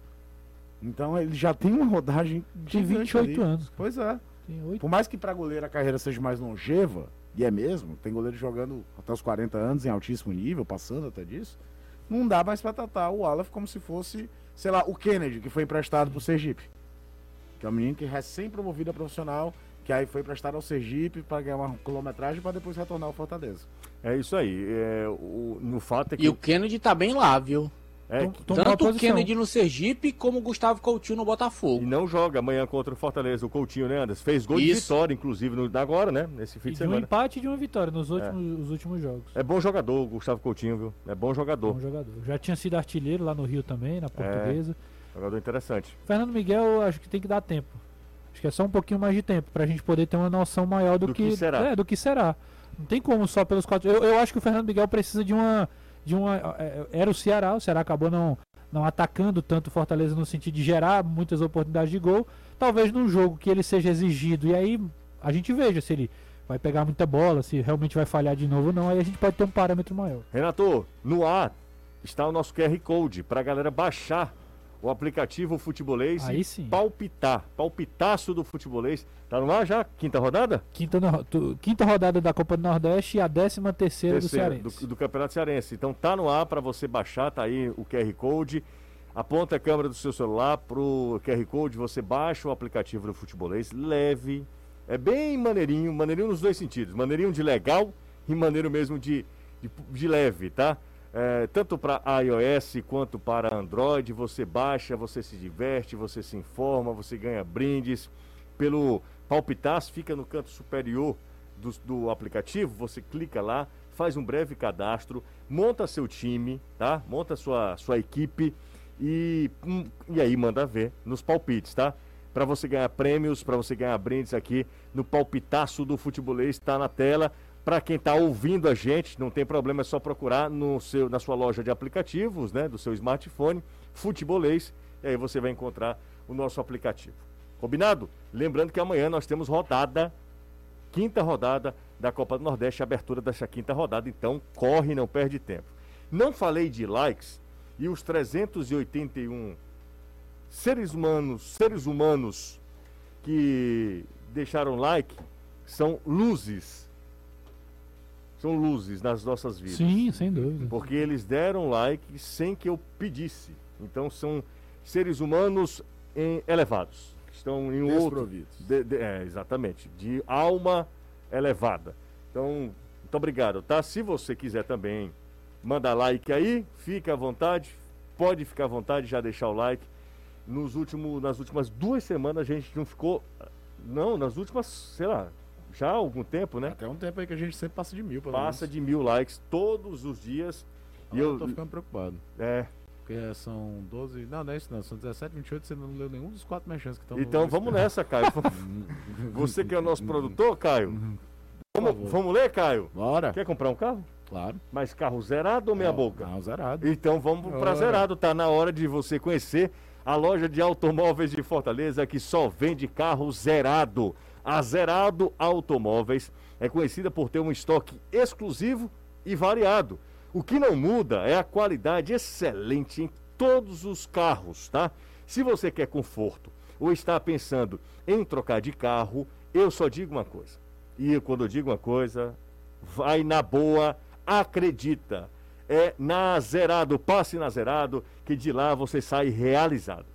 Então ele já tem uma rodagem gigante 28 ali. anos. Pois é. Tem 8 Por mais que para goleiro a carreira seja mais longeva, e é mesmo, tem goleiro jogando até os 40 anos em altíssimo nível, passando até disso, não dá mais para tratar o Aleph como se fosse, sei lá, o Kennedy, que foi emprestado pro Sergipe. Que é um menino que é recém-promovido a profissional, que aí foi emprestado ao Sergipe para ganhar uma quilometragem para depois retornar ao Fortaleza. É isso aí. É, o, no fato é que. E o Kennedy tá bem lá, viu? É que- Tanto o. Kennedy no Sergipe como o Gustavo Coutinho no E Botafogo. não joga amanhã contra o Fortaleza, o Coutinho, né, Anderson? Fez gol de Isso. vitória, inclusive, no, agora, né? Nesse fim E de de um semana. empate e de uma vitória nos últimos, os últimos jogos. É bom jogador, o Gustavo Coutinho, viu? É bom jogador. Bom jogador. Já tinha sido artilheiro lá no Rio também, na portuguesa. Jogador interessante. Fernando Miguel, acho que tem que dar tempo. Acho que é só um pouquinho mais de tempo pra gente poder ter uma noção maior do, Do que será. É, do que será. Não tem como só pelos quatro. Eu, eu acho que o Fernando Miguel precisa de uma. De uma é, era o Ceará, o Ceará acabou não, não atacando tanto o Fortaleza no sentido de gerar muitas oportunidades de gol. Talvez num jogo que ele seja exigido. E aí a gente veja se ele vai pegar muita bola, se realmente vai falhar de novo ou não. Aí a gente pode ter um parâmetro maior. Renato, no ar está o nosso QR Code para a galera baixar o aplicativo Futebolês Aí sim. palpitar. Palpitaço do Futebolês. Tá no ar já? Quinta rodada? Quinta, no- tu- quinta rodada da Copa do Nordeste e a décima terceira do Terceira, Cearense. do, do Campeonato Cearense. Então tá no ar para você baixar, tá aí o QR Code. Aponta a câmera do seu celular pro QR Code, você baixa o aplicativo do Futebolês, leve. É bem maneirinho, maneirinho nos dois sentidos. Maneirinho de legal e maneiro mesmo de, de, de leve, tá? É, tanto para iOS quanto para Android, você baixa, você se diverte, você se informa, você ganha brindes. Pelo Palpitaço, fica no canto superior do, do aplicativo, você clica lá, faz um breve cadastro, monta seu time, tá? Monta sua, sua equipe e, hum, e aí manda ver nos palpites, tá? Para você ganhar prêmios, para você ganhar brindes aqui no palpitaço do futebolês, está na tela. Para quem está ouvindo a gente, não tem problema, é só procurar no seu, na sua loja de aplicativos, né, do seu smartphone, futebolês, e aí você vai encontrar o nosso aplicativo. Combinado? Lembrando que amanhã nós temos rodada, quinta rodada da Copa do Nordeste, abertura dessa quinta rodada, então corre, não perde tempo. Não falei de likes e os 381 seres humanos, seres humanos que deixaram like são luzes. São luzes nas nossas vidas. Sim, sem dúvida. Porque eles deram like sem que eu pedisse. Então são seres humanos em- elevados. que Estão em outro. Desprovidos. de- de- é, exatamente. De alma elevada. Então, muito obrigado, tá? Se você quiser também mandar like aí, fica à vontade. Pode ficar à vontade, já deixar o like. Nos últimos, nas últimas duas semanas a gente não ficou. Não, nas últimas, sei lá, já há algum tempo, né? Até um tempo aí que a gente sempre passa de mil, pelo Passa menos. de mil likes todos os dias. E Agora eu. tô ficando preocupado. É, Porque são 12. Não, não é isso não. São 17, 28. Você não leu nenhum dos quatro merchants que estão então vamos nessa, Caio. Você que é o nosso produtor, Caio. Vamos, vamos ler, Caio? Bora. Quer comprar um carro? Claro. Mas carro zerado ou meia boca? Não, zerado. Então vamos para zerado. Tá na hora de você conhecer a loja de automóveis de Fortaleza que só vende carro zerado. A Zerado Automóveis é conhecida por ter um estoque exclusivo e variado. O que não muda é a qualidade excelente em todos os carros, tá? Se você quer conforto ou está pensando em trocar de carro, eu só digo uma coisa. E quando eu digo uma coisa, vai na boa, acredita. É na Zerado, passe na Zerado, que de lá você sai realizado.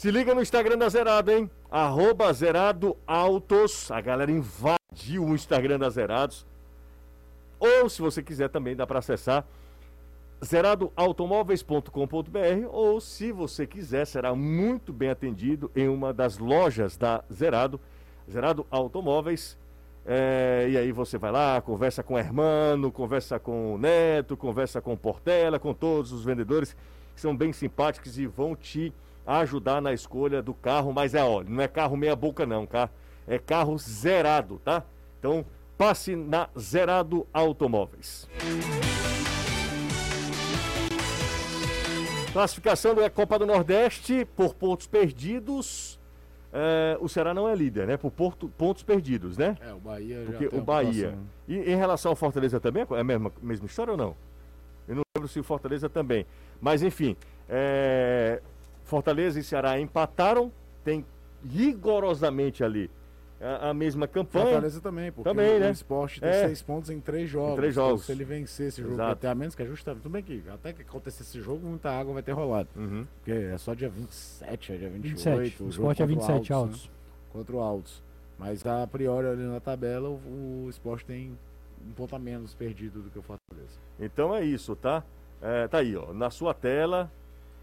Se liga no Instagram da Zerado, hein? Arroba Zerado Autos. A galera invadiu o Instagram da Zerados. Ou, se você quiser, também dá para acessar zeradoautomóveis.com.br ou, se você quiser, será muito bem atendido em uma das lojas da Zerado, Zerado Automóveis. É, e aí você vai lá, conversa com o Hermano, conversa com o Neto, conversa com o Portela, com todos os vendedores que são bem simpáticos e vão te ajudar na escolha do carro. Mas é, olha, não é carro meia boca não, tá? É carro zerado, tá? Então passe na Zerado Automóveis. Classificação da Copa do Nordeste por pontos perdidos. É, o Ceará não é líder, né? Por porto- pontos perdidos, né? É, o Bahia já Porque tem o Bahia. E em relação ao Fortaleza também, é a mesma, mesma história ou não? Eu não lembro se o Fortaleza também. Mas enfim, é, Fortaleza e Ceará empataram, tem rigorosamente ali a, a mesma campanha. Fortaleza também, porque Também, o, né? o esporte tem É. seis pontos em três jogos. três Então, jogos. se ele vencer esse jogo, Exato. ter a menos que é justamente. Tudo bem que até que acontecer esse jogo, muita água vai ter rolado. Uhum. Porque é só dia 27, é dia 28. 27. O jogo esporte é contra o 27 Altos, né? altos. Contra o Altos. Mas a priori ali na tabela, o, o esporte tem um ponto a menos perdido do que o Fortaleza. Então é isso, tá? É, tá aí, ó. Na sua tela,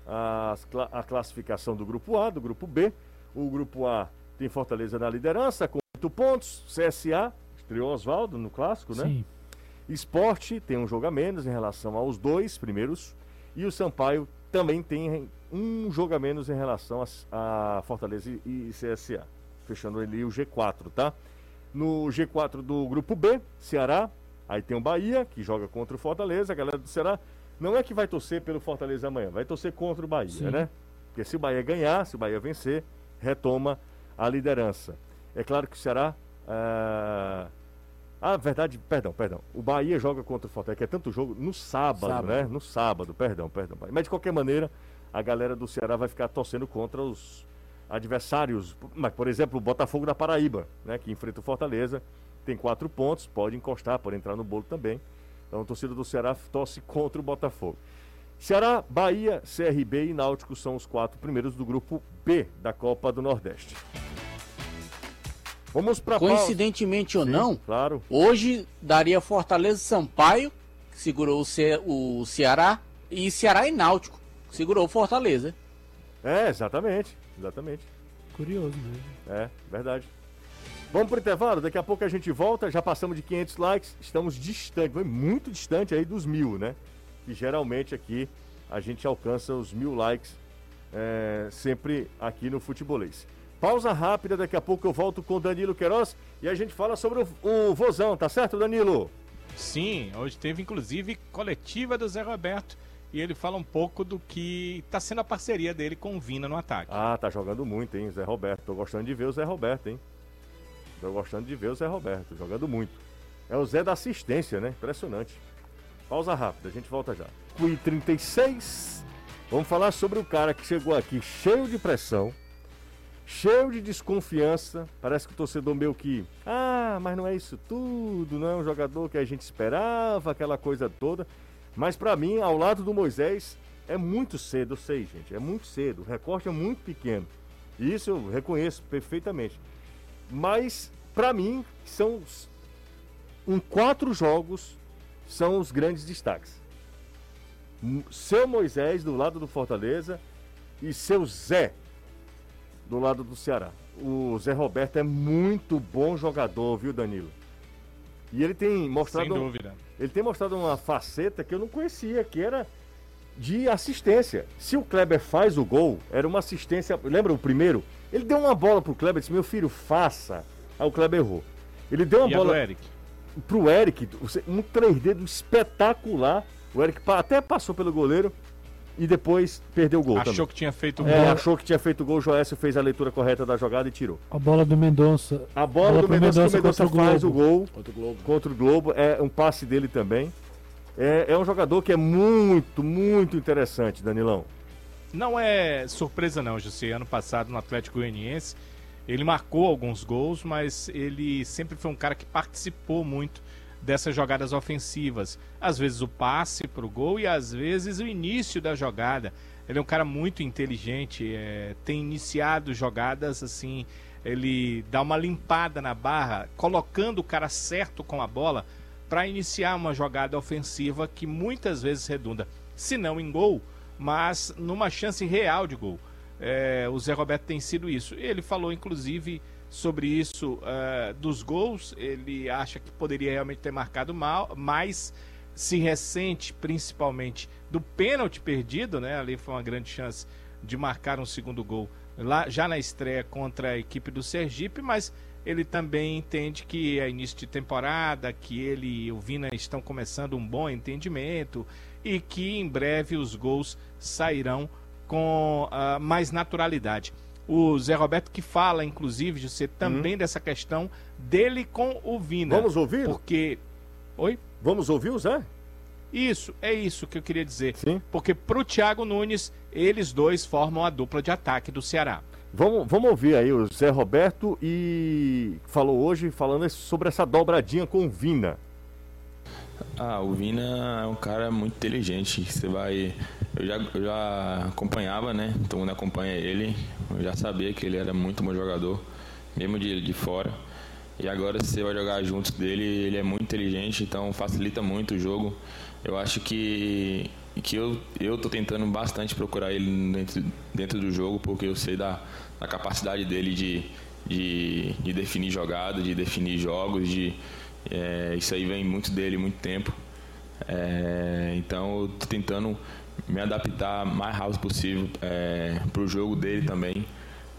a classificação do grupo A, do grupo B. O grupo A tem Fortaleza na liderança, com 8 pontos. CSA, estreou Oswaldo no clássico, né? Sim. Esporte tem um jogo a menos em relação aos dois primeiros. E o Sampaio também tem um jogo a menos em relação a, a Fortaleza e, e CSA. Fechando ali o G4, tá? No G4 do grupo B, Ceará. Aí tem o Bahia, que joga contra o Fortaleza. A galera do Ceará não é que vai torcer pelo Fortaleza amanhã, vai torcer contra o Bahia, Sim. né? Porque se o Bahia ganhar, se o Bahia vencer, retoma a liderança. É claro que o Ceará. ah, ah, verdade, perdão, perdão. O Bahia joga contra o Fortaleza, que é tanto jogo, no sábado, Sábado. né? No sábado, perdão, perdão. Mas de qualquer maneira, a galera do Ceará vai ficar torcendo contra os adversários. Mas, por exemplo, o Botafogo da Paraíba, né? Que enfrenta o Fortaleza, tem quatro pontos, pode encostar, pode entrar no bolo também. Então a torcida do Ceará torce contra o Botafogo. Ceará, Bahia, CRB e Náutico são os quatro primeiros do grupo B da Copa do Nordeste. Vamos para Coincidentemente ou não, Claro. hoje daria Fortaleza e Sampaio, que segurou o, Ce o Ceará, e Ceará e Náutico, que segurou o Fortaleza. É, exatamente. Exatamente. Curioso mesmo. É, verdade. Vamos pro intervalo, daqui a pouco a gente volta, já passamos de 500 likes, estamos distante, muito distante aí dos mil, né? E geralmente aqui a gente alcança os mil likes é, sempre aqui no Futebolês. Pausa rápida, daqui a pouco eu volto com Danilo Queiroz e a gente fala sobre o, o Vozão, tá certo, Danilo? Sim, hoje teve inclusive coletiva do Zé Roberto e ele fala um pouco do que está sendo a parceria dele com o Vina no ataque. Ah, tá jogando muito, hein, Zé Roberto. Tô gostando de ver o Zé Roberto, hein? Tô gostando de ver o Zé Roberto, jogando muito. É o Zé da assistência, né? Impressionante. Pausa rápida, a gente volta já. Cui 36. Vamos falar sobre o cara que chegou aqui cheio de pressão, cheio de desconfiança. Parece que o torcedor meio que, ah, mas não é isso tudo, não é um jogador que a gente esperava, aquela coisa toda. Mas para mim, ao lado do Moisés, é muito cedo, eu sei, gente, é muito cedo. O recorte é muito pequeno. Isso eu reconheço perfeitamente. Mas para mim, são em quatro jogos são os grandes destaques. Seu Moisés do lado do Fortaleza e seu Zé do lado do Ceará. O Zé Roberto é muito bom jogador, viu, Danilo? E ele tem mostrado. Sem dúvida. Ele tem mostrado uma faceta que eu não conhecia, que era de assistência. Se o Kleber faz o gol, era uma assistência. Lembra o primeiro? Ele deu uma bola pro Kleber e disse: Meu filho, faça. Aí o Kleber errou. Ele deu uma e bola. A do Eric? Pro Eric, um 3D espetacular. O Eric até passou pelo goleiro e depois perdeu o gol. Achou também. que tinha feito o É, gol. achou que tinha feito o gol, o Joécio fez a leitura correta da jogada e tirou. A bola do Mendonça. A bola, Bola do pro Mendonça, Mendonça o faz o gol Contra o Globo. contra o Globo, é um passe dele também. É, é um jogador que é muito, muito interessante, Danilão. Não é surpresa não, José. Ano passado no Atlético Goianiense, ele marcou alguns gols, mas ele sempre foi um cara que participou muito dessas jogadas ofensivas. Às vezes o passe para o gol e às vezes o início da jogada. Ele é um cara muito inteligente, é, tem iniciado jogadas assim, ele dá uma limpada na barra, colocando o cara certo com a bola para iniciar uma jogada ofensiva que muitas vezes redunda, se não em gol, mas numa chance real de gol. É, o Zé Roberto tem sido isso. Ele falou, inclusive, sobre isso é, dos gols. Ele acha que poderia realmente ter marcado mal, mas se ressente principalmente do pênalti perdido, né? Ali foi uma grande chance de marcar um segundo gol lá já na estreia contra a equipe do Sergipe, mas ele também entende que é início de temporada, que ele e o Vina estão começando um bom entendimento e que em breve os gols sairão com uh, mais naturalidade. O Zé Roberto que fala, inclusive, de ser também dessa questão dele com o Vina. Vamos ouvir? Porque. Oi? Vamos ouvir o Zé? Isso, é isso que eu queria dizer. Sim. Porque pro Thiago Nunes, eles dois formam a dupla de ataque do Ceará. Vamos, vamos ouvir aí o Zé Roberto e falou hoje falando sobre essa dobradinha com o Vina. Ah, o Vina é um cara muito inteligente. Você vai. Eu já, eu já acompanhava, né? Todo mundo acompanha ele. Eu já sabia que ele era muito bom jogador, mesmo de, de fora. E agora, você vai jogar juntos dele, ele é muito inteligente, então facilita muito o jogo. Eu acho que, que eu, eu tô tentando bastante procurar ele dentro, dentro do jogo, porque eu sei da, da capacidade dele de, de, de definir jogada, de definir jogos, de. É, isso aí vem muito dele, muito tempo. É, então eu tô tentando me adaptar mais rápido possível é, para o jogo dele também,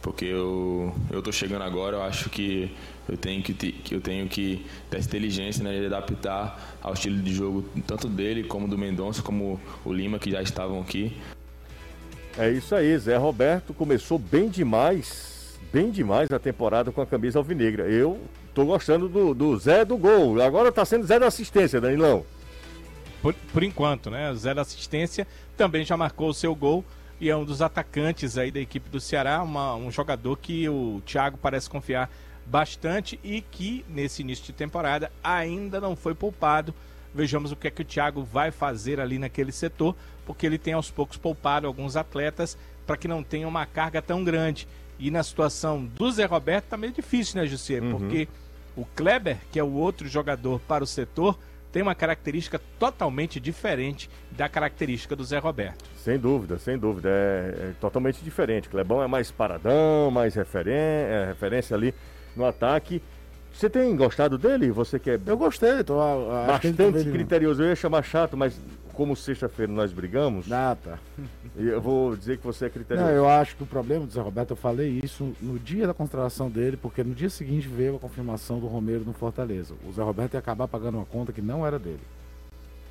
porque eu eu tô chegando agora, eu acho que eu tenho que, que eu tenho que ter essa inteligência né, de adaptar ao estilo de jogo tanto dele como do Mendonça, como o Lima que já estavam aqui. É isso aí, Zé Roberto começou bem demais, bem demais a temporada com a camisa alvinegra. Eu tô gostando do, do Zé do gol. Agora tá sendo Zé da assistência, Danilão. Por, por enquanto, né? Zé da assistência também já marcou o seu gol e é um dos atacantes aí da equipe do Ceará, uma, um jogador que o Thiago parece confiar bastante e que nesse início de temporada ainda não foi poupado. Vejamos o que é que o Thiago vai fazer ali naquele setor, porque ele tem aos poucos poupado alguns atletas para que não tenha uma carga tão grande. E na situação do Zé Roberto tá meio difícil, né, José? Uhum. Porque o Kleber, que é o outro jogador para o setor, tem uma característica totalmente diferente da característica do Zé Roberto. Sem dúvida, sem dúvida. É, é totalmente diferente. Clebão é mais paradão, mais referen é, referência ali no ataque. Você tem gostado dele? Você que é Eu gostei, tô, a- a- bastante criterioso. Eu ia chamar chato, mas como sexta-feira nós brigamos, Ah, tá. eu vou dizer que você é criterioso. Não, eu acho que o problema do Zé Roberto, eu falei isso no dia da contratação dele, porque no dia seguinte veio a confirmação do Romero no Fortaleza. O Zé Roberto ia acabar pagando uma conta que não era dele.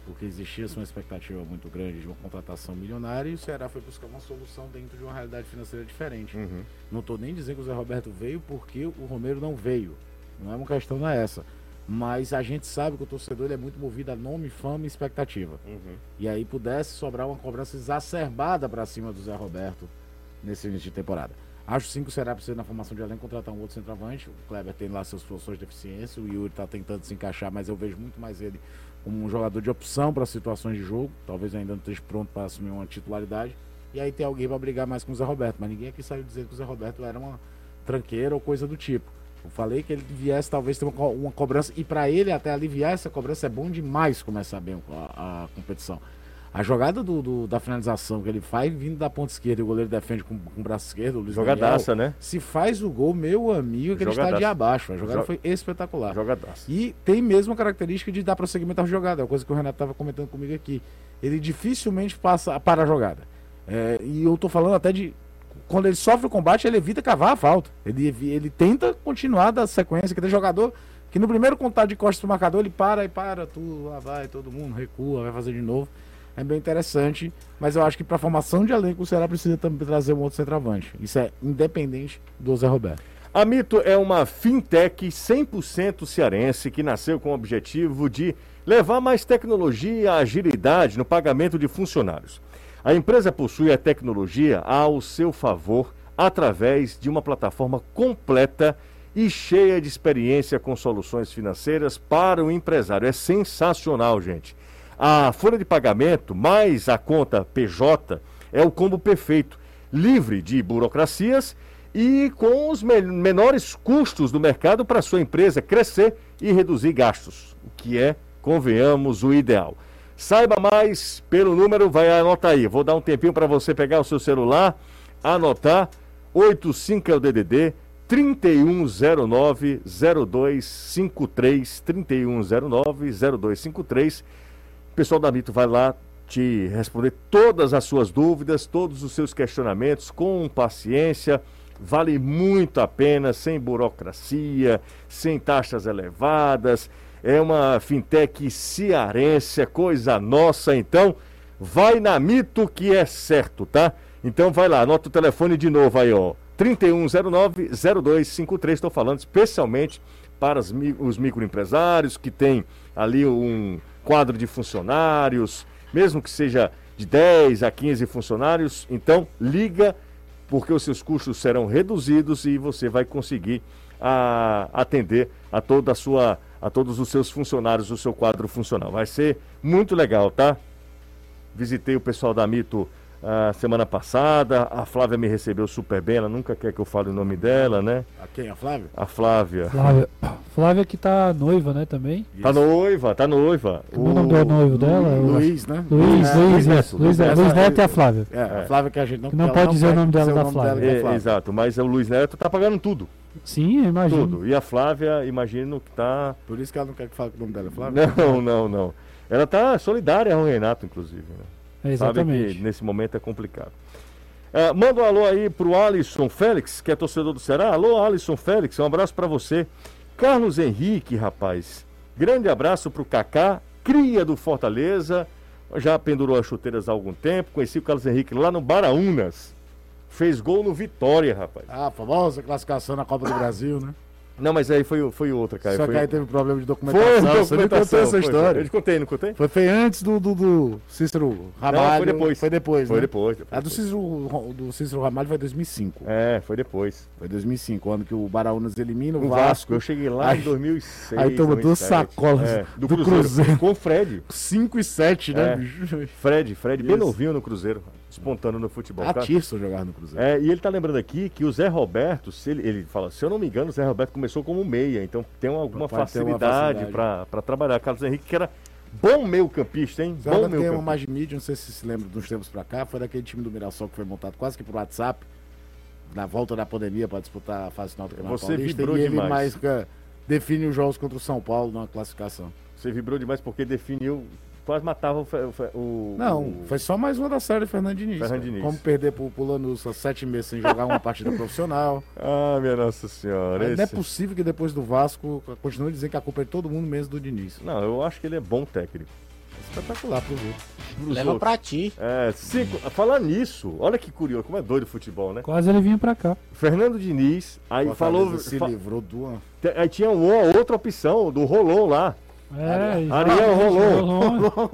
Porque existia uma expectativa muito grande de uma contratação milionária e o Ceará foi buscar uma solução dentro de uma realidade financeira diferente. Uhum. Não estou nem dizendo que o Zé Roberto veio porque o Romero não veio. Não é uma questão não é essa. Mas a gente sabe que o torcedor é muito movido a nome, fama e expectativa. Uhum. E aí pudesse sobrar uma cobrança exacerbada para cima do Zé Roberto nesse início de temporada. Acho sim que o Ceará precisa na formação de elenco contratar um outro centroavante. O Kleber tem lá seus professores de deficiência, o Yuri está tentando se encaixar, mas eu vejo muito mais ele como um jogador de opção para situações de jogo. Talvez ainda não esteja pronto para assumir uma titularidade. E aí tem alguém para brigar mais com o Zé Roberto. Mas ninguém aqui saiu dizendo que o Zé Roberto era uma tranqueira ou coisa do tipo. Falei que ele viesse talvez ter uma, co- uma cobrança. E para ele até aliviar essa cobrança é bom demais começar bem a, a competição. A jogada do, do- da finalização que ele faz vindo da ponta esquerda e o goleiro defende com, com o braço esquerdo, o Luiz Jogadaça, Daniel, né? Se faz o gol, meu amigo, que ele está Jogadaça. de abaixo. A jogada Jo- foi espetacular. Jogadaça. E tem mesmo a característica de dar prosseguimento à jogada, é uma coisa que o Renato estava comentando comigo aqui. Ele dificilmente passa para a jogada. É, e eu tô falando até de. Quando ele sofre o combate, ele evita cavar a falta. Ele, ele tenta continuar da sequência, que tem jogador que no primeiro contato de costas pro marcador, ele para e para, tudo, lá vai, todo mundo recua, vai fazer de novo. É bem interessante, mas eu acho que para formação de elenco o Ceará precisa também trazer um outro centroavante. Isso é independente do Zé Roberto. A Mito é uma fintech 100% cearense que nasceu com o objetivo de levar mais tecnologia e agilidade no pagamento de funcionários. A empresa possui a tecnologia ao seu favor através de uma plataforma completa e cheia de experiência com soluções financeiras para o empresário. É sensacional, gente. A folha de pagamento mais a conta PJ é o combo perfeito, livre de burocracias e com os me- menores custos do mercado para sua empresa crescer e reduzir gastos, o que é, convenhamos, o ideal. Saiba mais pelo número, vai anotar aí. Vou dar um tempinho para você pegar o seu celular, anotar 85 é o DDD 3109 0253 3109 0253. O pessoal da Mito vai lá te responder todas as suas dúvidas, todos os seus questionamentos com paciência. Vale muito a pena, sem burocracia, sem taxas elevadas. É uma fintech cearense, é coisa nossa. Então, vai na Mito que é certo, tá? Então vai lá, anota o telefone de novo aí, ó. 3109-0253. Estou falando especialmente para os, os microempresários que têm ali um quadro de funcionários, mesmo que seja de 10 a 15 funcionários. Então, liga, porque os seus custos serão reduzidos e você vai conseguir a- atender a toda a sua a todos os seus funcionários, o seu quadro funcional. Vai ser muito legal, tá? Visitei o pessoal da Mito a semana passada. A Flávia me recebeu super bem. Ela nunca quer que eu fale o nome dela, né? A quem? A Flávio? A Flávia. Flávia, Flávia que tá noiva, né, também. Tá noiva, tá noiva. Como é o nome do noivo dela? O- Luiz, né? Luiz, É, Luiz, Neto, isso. Luiz, Luiz Neto. Luiz e a Flávia. É, a Flávia que a gente não, Que não pode dizer o nome dela da Flávia. É, Flávia. exato, mas o Luiz Neto tá pagando tudo. Sim, eu imagino. Tudo. E a Flávia, imagino que tá. Por isso que ela não quer que fale o nome dela, é Flávia. Não, não, não. Ela tá solidária ao Renato, inclusive. Né? É, Sabe exatamente. que nesse momento é complicado. É, manda um alô aí pro Alisson Félix, que é torcedor do Ceará. Alô, Alisson Félix, um abraço para você. Carlos Henrique, rapaz. Grande abraço pro Kaká, cria do Fortaleza. Já pendurou as chuteiras há algum tempo. Conheci o Carlos Henrique lá no Baraunas. Fez gol no Vitória, rapaz. Ah, a famosa classificação na Copa do Brasil, né? Não, mas aí foi, foi outra, cara. Só foi... que aí teve problema de Foi documentação. Você me documentação, contou essa história. Foi. Eu te contei, não contei? Foi, foi antes do, do, do Cícero Ramalho. foi depois. Foi depois, Foi né? depois. depois A do Cícero, do Cícero Ramalho foi 2005. É, foi depois. Foi 2005, ano que o Baraunas elimina o O Vasco. Vasco, eu cheguei lá Aí- em 2006. aí tomou duas 2007. sacolas É, do, do Cruzeiro. Cruzeiro. Com o Fred. 5 e 7, né, É. Fred, Fred, bem Isso. novinho no Cruzeiro, espontâneo no futebol. A cara. Tirson jogava no Cruzeiro. É, e ele tá lembrando aqui que o Zé Roberto, se ele, ele fala, se eu não me engano, o Zé Roberto começou como meia, então tem alguma Pode uma facilidade facilidade. para trabalhar. Carlos Henrique, que era bom meio campista, hein? Zé Bom meio tem uma campista. mais mídia, não sei se se lembra dos tempos pra cá, foi daquele time do Mirassol que foi montado quase que por WhatsApp, na volta da pandemia para disputar a fase final do Campeonato Você Paulista, vibrou e ele demais. mais, define os jogos contra o São Paulo na classificação. Você vibrou demais porque definiu, quase matava o. o o- Não, o- foi só mais uma da série do Fernando Diniz. Fernando. Diniz. Como perder pro, pro Lanús há sete meses sem jogar uma partida profissional. Ah, minha Nossa Senhora. Não é esse- possível que depois do Vasco continue dizendo que a culpa é de todo mundo menos do Diniz. Não, eu acho que ele é bom técnico. Espetacular pro jogo. Leva outros. pra ti. É, cinco. Falar nisso, olha que curioso, como é doido o futebol, né? Quase ele vinha pra cá. Fernando Diniz, aí Fortaleza falou. se fa- livrou te- aí tinha uma outra opção, do Rolon lá. É, Ariel Rolon.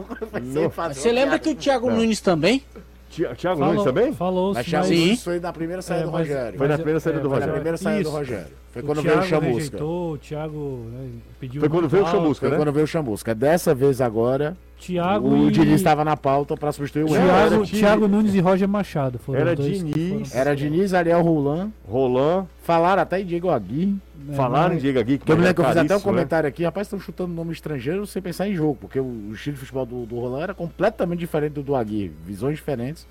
Você lembra que o Thiago Nunes também? Thiago falou, Nunes também? Falou, Mas Thiago Sim. Nunes foi na primeira saída É, do Rogério. Foi na primeira saída do é, Foi na Rogério. primeira saída do Isso. Rogério. Foi quando veio o Chamusca. rejeitou, o Thiago né, pediu Foi quando veio o. Chamusca, Foi né? quando veio o Chamusca. Dessa vez agora, Thiago o e... Diniz estava na pauta pra substituir o Thiago- Thiago. Nunes e Roger Machado. Foram Era os dois Diniz. foram- Era Diniz, Ariel Roland. Roland. Falaram até em Diego Aguirre. É, Falaram em Diego aqui. Que eu me lembro que eu fiz até um né? comentário aqui, rapaz, estão chutando nome estrangeiro sem pensar em jogo, porque o, estilo de futebol do, do Roland era completamente diferente do do Aguirre, visões diferentes.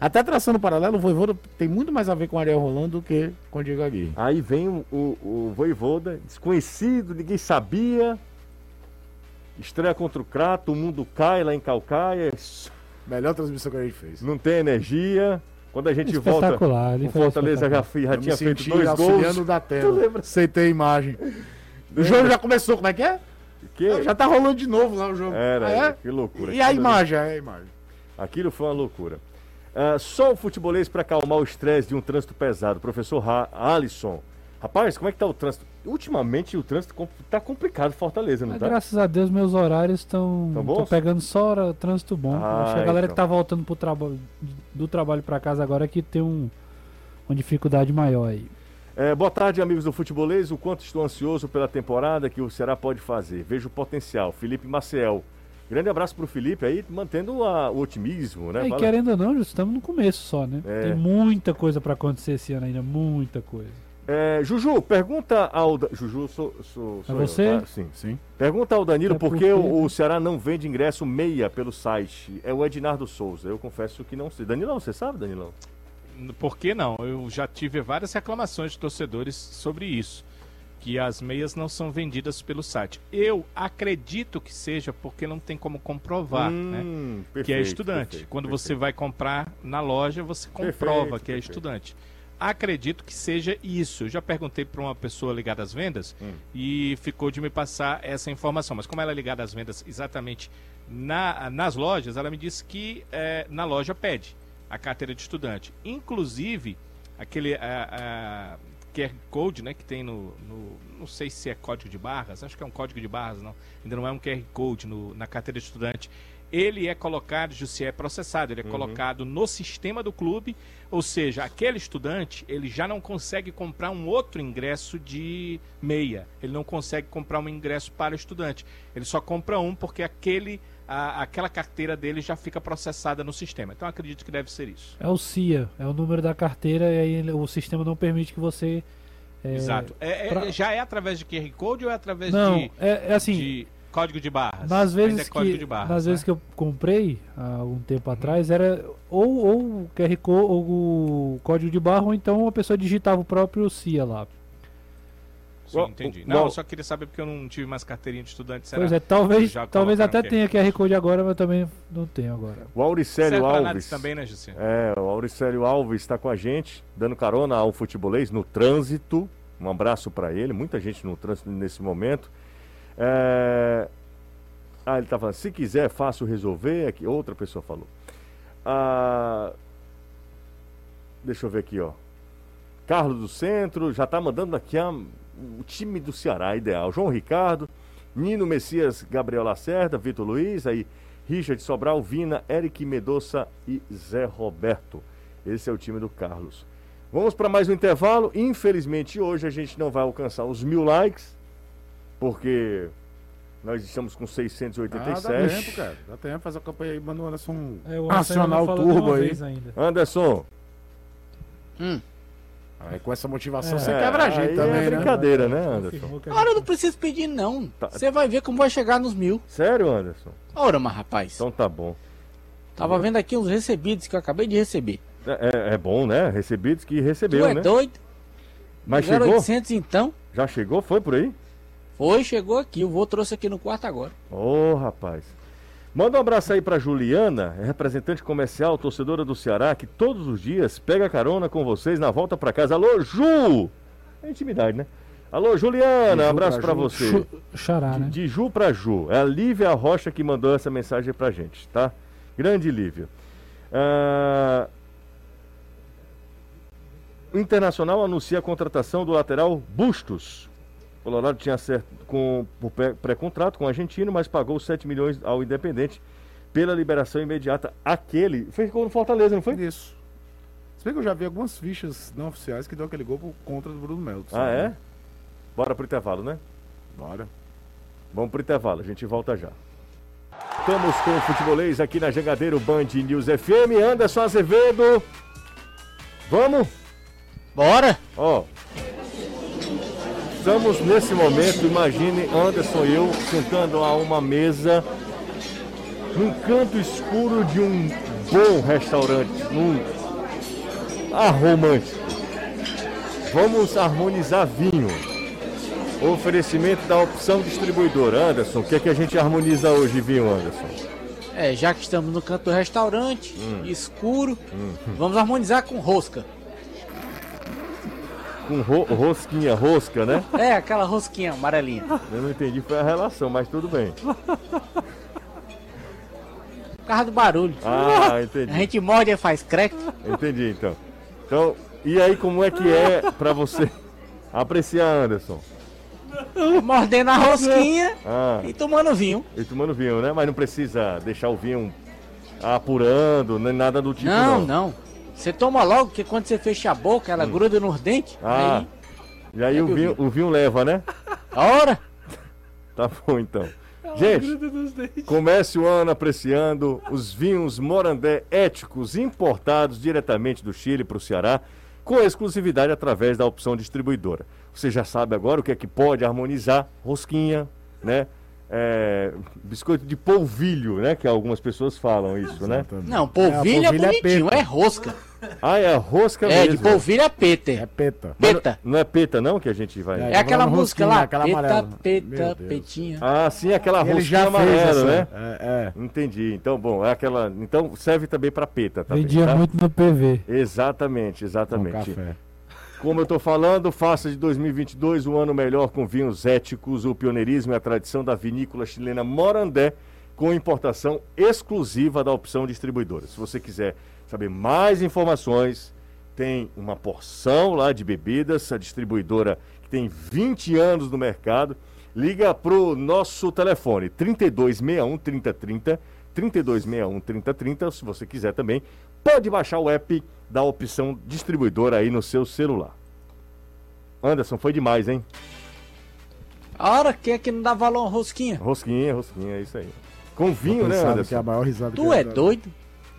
Até traçando paralelo, o Voivoda tem muito mais a ver com o Ariel Roland do que com o Diego Aguirre. Aí vem o, o, o Voivoda, desconhecido, ninguém sabia. Estreia contra o Crato, o mundo cai lá em Calcaia, Melhor transmissão que a gente fez. não tem energia. Quando a gente volta, o Fortaleza já, já tinha feito dois gols. da Tu tela. lembra? Aceitei a imagem. O jogo já começou, como é que é? Que... Já tá rolando de novo lá o jogo. Era, Ah, é? que loucura. E a imagem, é a imagem. Aquilo foi uma loucura. Ah, só o futebolês para acalmar o estresse de um trânsito pesado. Professor Ra Alisson. Rapaz, como é que tá o trânsito? Ultimamente o trânsito tá complicado Fortaleza, não Mas tá? graças a Deus meus horários estão pegando só hora- trânsito bom. Ah, Acho que a galera então. que tá voltando pro traba do trabalho pra casa agora é que tem um, uma dificuldade maior aí. É, boa tarde, amigos do Futebolês. O quanto estou ansioso pela temporada que o Ceará pode fazer. Vejo o potencial. Felipe Maciel. Grande abraço pro Felipe aí, mantendo a- o otimismo, né? e Fala- querendo ou não, estamos no começo só, né? É. Tem muita coisa pra acontecer esse ano ainda, muita coisa. É, Juju, pergunta ao. Da- Juju, sou, sou, sou É eu, você? tá? Sim. Sim. Pergunta ao Danilo É por que porque- o, o Ceará não vende ingresso meia pelo site. É o Ednardo Souza. Eu confesso que não sei. Danilão, você sabe, Danilão? Por que não? Eu já tive várias reclamações de torcedores sobre isso. Que as meias não são vendidas pelo site. Eu acredito que seja porque não tem como comprovar, né? Hum, que é perfeito, estudante. perfeito, Quando perfeito. você vai comprar na loja, você comprova Perfeito, que é perfeito. estudante. Acredito que seja isso. Eu já perguntei para uma pessoa ligada às vendas Hum. e ficou de me passar essa informação. Mas como ela é ligada às vendas exatamente na- nas lojas, ela me disse que eh, na loja pede a carteira de estudante. Inclusive, aquele ah, ah, QR Code né, que tem no, no- Não sei se é código de barras, acho que é um código de barras, não. Ainda não é um QR Code no- na carteira de estudante. Ele é colocado, se é processado, ele é Uhum. colocado no sistema do clube, ou seja, aquele estudante, ele já não consegue comprar um outro ingresso de meia. Ele não consegue comprar um ingresso para estudante. Ele só compra um porque aquele a- aquela carteira dele já fica processada no sistema. Então acredito que deve ser isso. É o CIA, é o número da carteira e aí o sistema não permite que você. é, Exato. É- é- pra- Já é através de QR Code ou é através Não, de, é, é assim. de código de barras? Nas Ainda vezes, é que, de barras, nas né? vezes que eu comprei, há algum tempo atrás, era ou, ou o QR Code ou o código de barra, ou então a pessoa digitava o próprio CIA lá. Sim, Bom, entendi. Não, eu só queria saber porque eu não tive mais carteirinha de estudante. Será? Pois é, talvez, talvez até QR tenha QR Code agora, mas também não tenho agora. O Auricélio Alves. análise também, né, Jussi? É, o Auricélio Alves está com a gente, dando carona ao futebolês no trânsito. Um abraço para ele, muita gente no trânsito nesse momento. É... Ah, ele tá falando, se quiser, é fácil resolver. Aqui, outra pessoa falou. Ah... Deixa eu ver aqui, ó. Carlos do Centro, já tá mandando aqui a- o time do Ceará, ideal. João Ricardo, Nino Messias, Gabriel Lacerda, Vitor Luiz, aí Richard Sobral, Vina, Eric Medoça e Zé Roberto. Esse é o time do Carlos. Vamos para mais um intervalo. Infelizmente, hoje a gente não vai alcançar os mil likes, porque nós estamos com Ah, dá 687. tempo, cara. Dá tempo. Faz a campanha aí, manda o Anderson É, o acionar o turbo aí. Anderson, Hum. Aí com essa motivação É, você quebra a gente também, é né? brincadeira, né, Anderson? Confirmou que a Ora, gente- não precisa pedir, não. Tá. Você vai ver como vai chegar nos mil. Sério, Anderson? Ora, mas rapaz. Então tá bom. Tava vendo aqui uns recebidos que eu acabei de receber. É, é- é bom, né? Recebidos que Tu recebeu, é né? doido? Mas 0800 chegou? então? Já chegou? Foi por aí? Foi, chegou aqui. O vô trouxe aqui no quarto agora. Ô, rapaz. Manda um abraço aí pra Juliana, é representante comercial, torcedora do Ceará, que todos os dias pega carona com vocês na volta pra casa. Alô, Ju! É intimidade, né? Alô, Juliana, Ju abraço pra pra Ju. você. Xará, né? De Ju pra Ju. É a Lívia Rocha que mandou essa mensagem pra gente, tá? Grande Lívia. Ah, O Internacional anuncia a contratação do lateral Bustos. O Colorado tinha certo com por pré-contrato com o argentino, mas pagou 7 milhões ao Independente pela liberação imediata. Aquele. Foi ficou no Fortaleza, não foi? Isso. Se bem que eu já vi algumas fichas não oficiais que deu aquele gol por contra do Bruno Melo. Ah, é? Bora pro intervalo, né? Bora. Vamos pro intervalo, a gente volta já. Estamos com o futebolês aqui na Jangadeiro Band News FM. Anderson Azevedo. Vamos? Bora! Ó. Estamos nesse momento, imagine Anderson e eu sentando a uma mesa num canto escuro de um bom restaurante, num arromântico. Vamos harmonizar vinho. Oferecimento da opção distribuidora. Anderson, o que é que a gente harmoniza hoje, vinho, Anderson? É, já que estamos no canto do restaurante, Hum. escuro, vamos harmonizar com rosca. Com ro- rosquinha, rosca, né? É, aquela rosquinha amarelinha. Eu não entendi, foi a relação, mas tudo bem. Por causa do barulho. Ah, A entendi. gente morde e faz crack. Entendi, então. Então, e aí como é que é pra você apreciar, Anderson? Mordendo a rosquinha Ah, e tomando vinho. e tomando vinho, né? Mas não precisa deixar o vinho apurando, nem nada do tipo, não, não. não. Você toma logo, porque quando você fecha a boca, ela gruda nos dentes. Ah, Aí, e aí É o vinho, vinho- o vinho leva, né? a hora. Tá bom, então. Gente, comece o ano apreciando os vinhos Morandé éticos importados diretamente do Chile para o Ceará, com exclusividade através da opção distribuidora. Você já sabe agora o que é que pode harmonizar rosquinha, né? É, biscoito de polvilho, né? Que algumas pessoas falam isso, né? Não, polvilho é, polvilho é bonitinho, peta. é, rosca. Ah, é a rosca É, mesmo. de polvilho é peta. É peta. Peta. Não é peta não que a gente vai... É. É aquela música lá, aquela peta, amarela. peta, petinha. Ah, sim, aquela Ele rosquinha amarela, essa. né? É, é. Entendi. Então, bom, é aquela. Então serve também para peta, também. Vendia tá? muito no PV. Exatamente, Com exatamente. café. Como eu tô falando, faça de 2022 um ano melhor com vinhos éticos, o pioneirismo e a tradição da vinícola chilena Morandé, com importação exclusiva da opção distribuidora. Se você quiser saber mais informações, tem uma porção lá de bebidas, a distribuidora que tem 20 anos no mercado. Liga pro nosso telefone 3261 3030, 3261 3030, se você quiser também, pode baixar o app da opção distribuidora aí no seu celular. Anderson, foi demais, hein? A hora que é que não dá valor a rosquinha? Rosquinha, rosquinha, é isso aí. Com vinho, né, Anderson? que a maior risada Tu é dar- doido?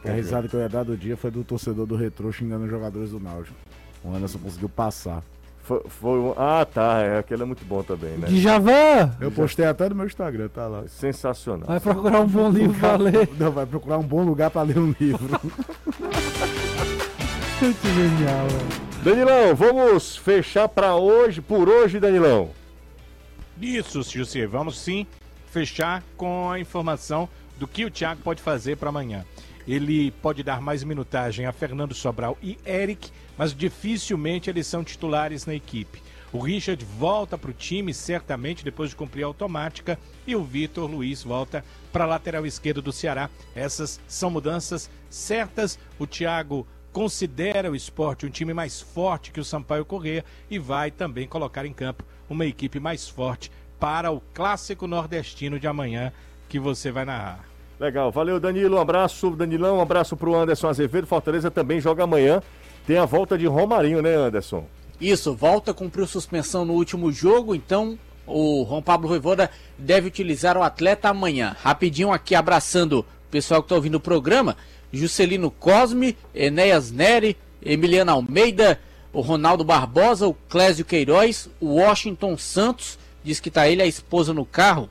A risada que eu ia dar do dia foi do torcedor do Retrô xingando os jogadores do Náutico. O Anderson conseguiu passar. Foi, foi um... Ah, tá, é, aquele é muito bom também, né? Djavan! Eu postei até no meu Instagram, tá lá. Sensacional. Vai procurar um bom livro pra ler. Não, vai procurar um bom lugar pra ler um livro. Que genial, velho. Danilão, vamos fechar pra hoje, por hoje, Danilão. Isso, José. Vamos sim fechar com a informação do que o Thiago pode fazer para amanhã. Ele pode dar mais minutagem a Fernando Sobral e Eric, mas dificilmente eles são titulares na equipe. O Richard volta para o time, certamente, depois de cumprir a automática, e o Vitor Luiz volta para a lateral esquerda do Ceará. Essas são mudanças certas. O Thiago considera o esporte um time mais forte que o Sampaio Corrêa e vai também colocar em campo uma equipe mais forte para o clássico nordestino de amanhã que você vai narrar. Legal, valeu Danilo, um abraço Danilão, um abraço pro Anderson Azevedo. Fortaleza também joga amanhã. Tem a volta de Romarinho, né, Anderson? Isso, volta, cumpriu suspensão no último jogo, então o Juan Pablo Voivoda deve utilizar o atleta amanhã. Rapidinho aqui abraçando o pessoal que está ouvindo o programa, Juscelino Cosme, Enéas Neri, Emiliano Almeida, o Ronaldo Barbosa, o Clésio Queiroz, o Washington Santos, diz que tá ele a esposa no carro.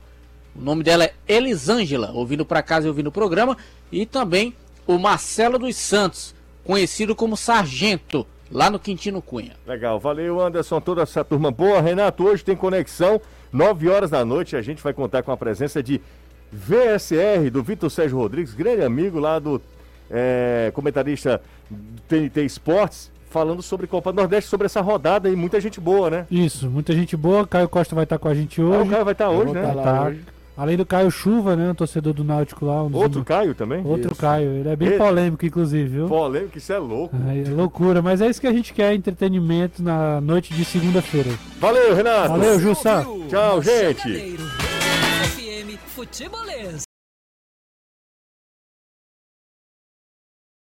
O nome dela é Elisângela, ouvindo para casa e ouvindo o programa, e também o Marcelo dos Santos, conhecido como Sargento, lá no Quintino Cunha. Legal, valeu Anderson, toda essa turma boa. Renato, hoje tem conexão. 9 horas da noite, a gente vai contar com a presença de VSR, do Vitor Sérgio Rodrigues, grande amigo lá do é, comentarista do TNT Esportes, falando sobre Copa do Nordeste, sobre essa rodada e muita gente boa, né? Isso, muita gente boa. Caio Costa vai estar com a gente Ah, hoje. o Caio vai estar hoje, né? tá Tá. hoje. Além do Caio Chuva, né? O torcedor do Náutico lá. Um dos- Outro Caio também? Outro Isso. Caio. Ele é bem Ele- polêmico, inclusive, viu? Polêmico, isso é louco. Ai, É loucura, mas é isso que a gente quer, entretenimento na noite de segunda-feira. Valeu, Renato. Valeu, Jussa. Tchau, gente.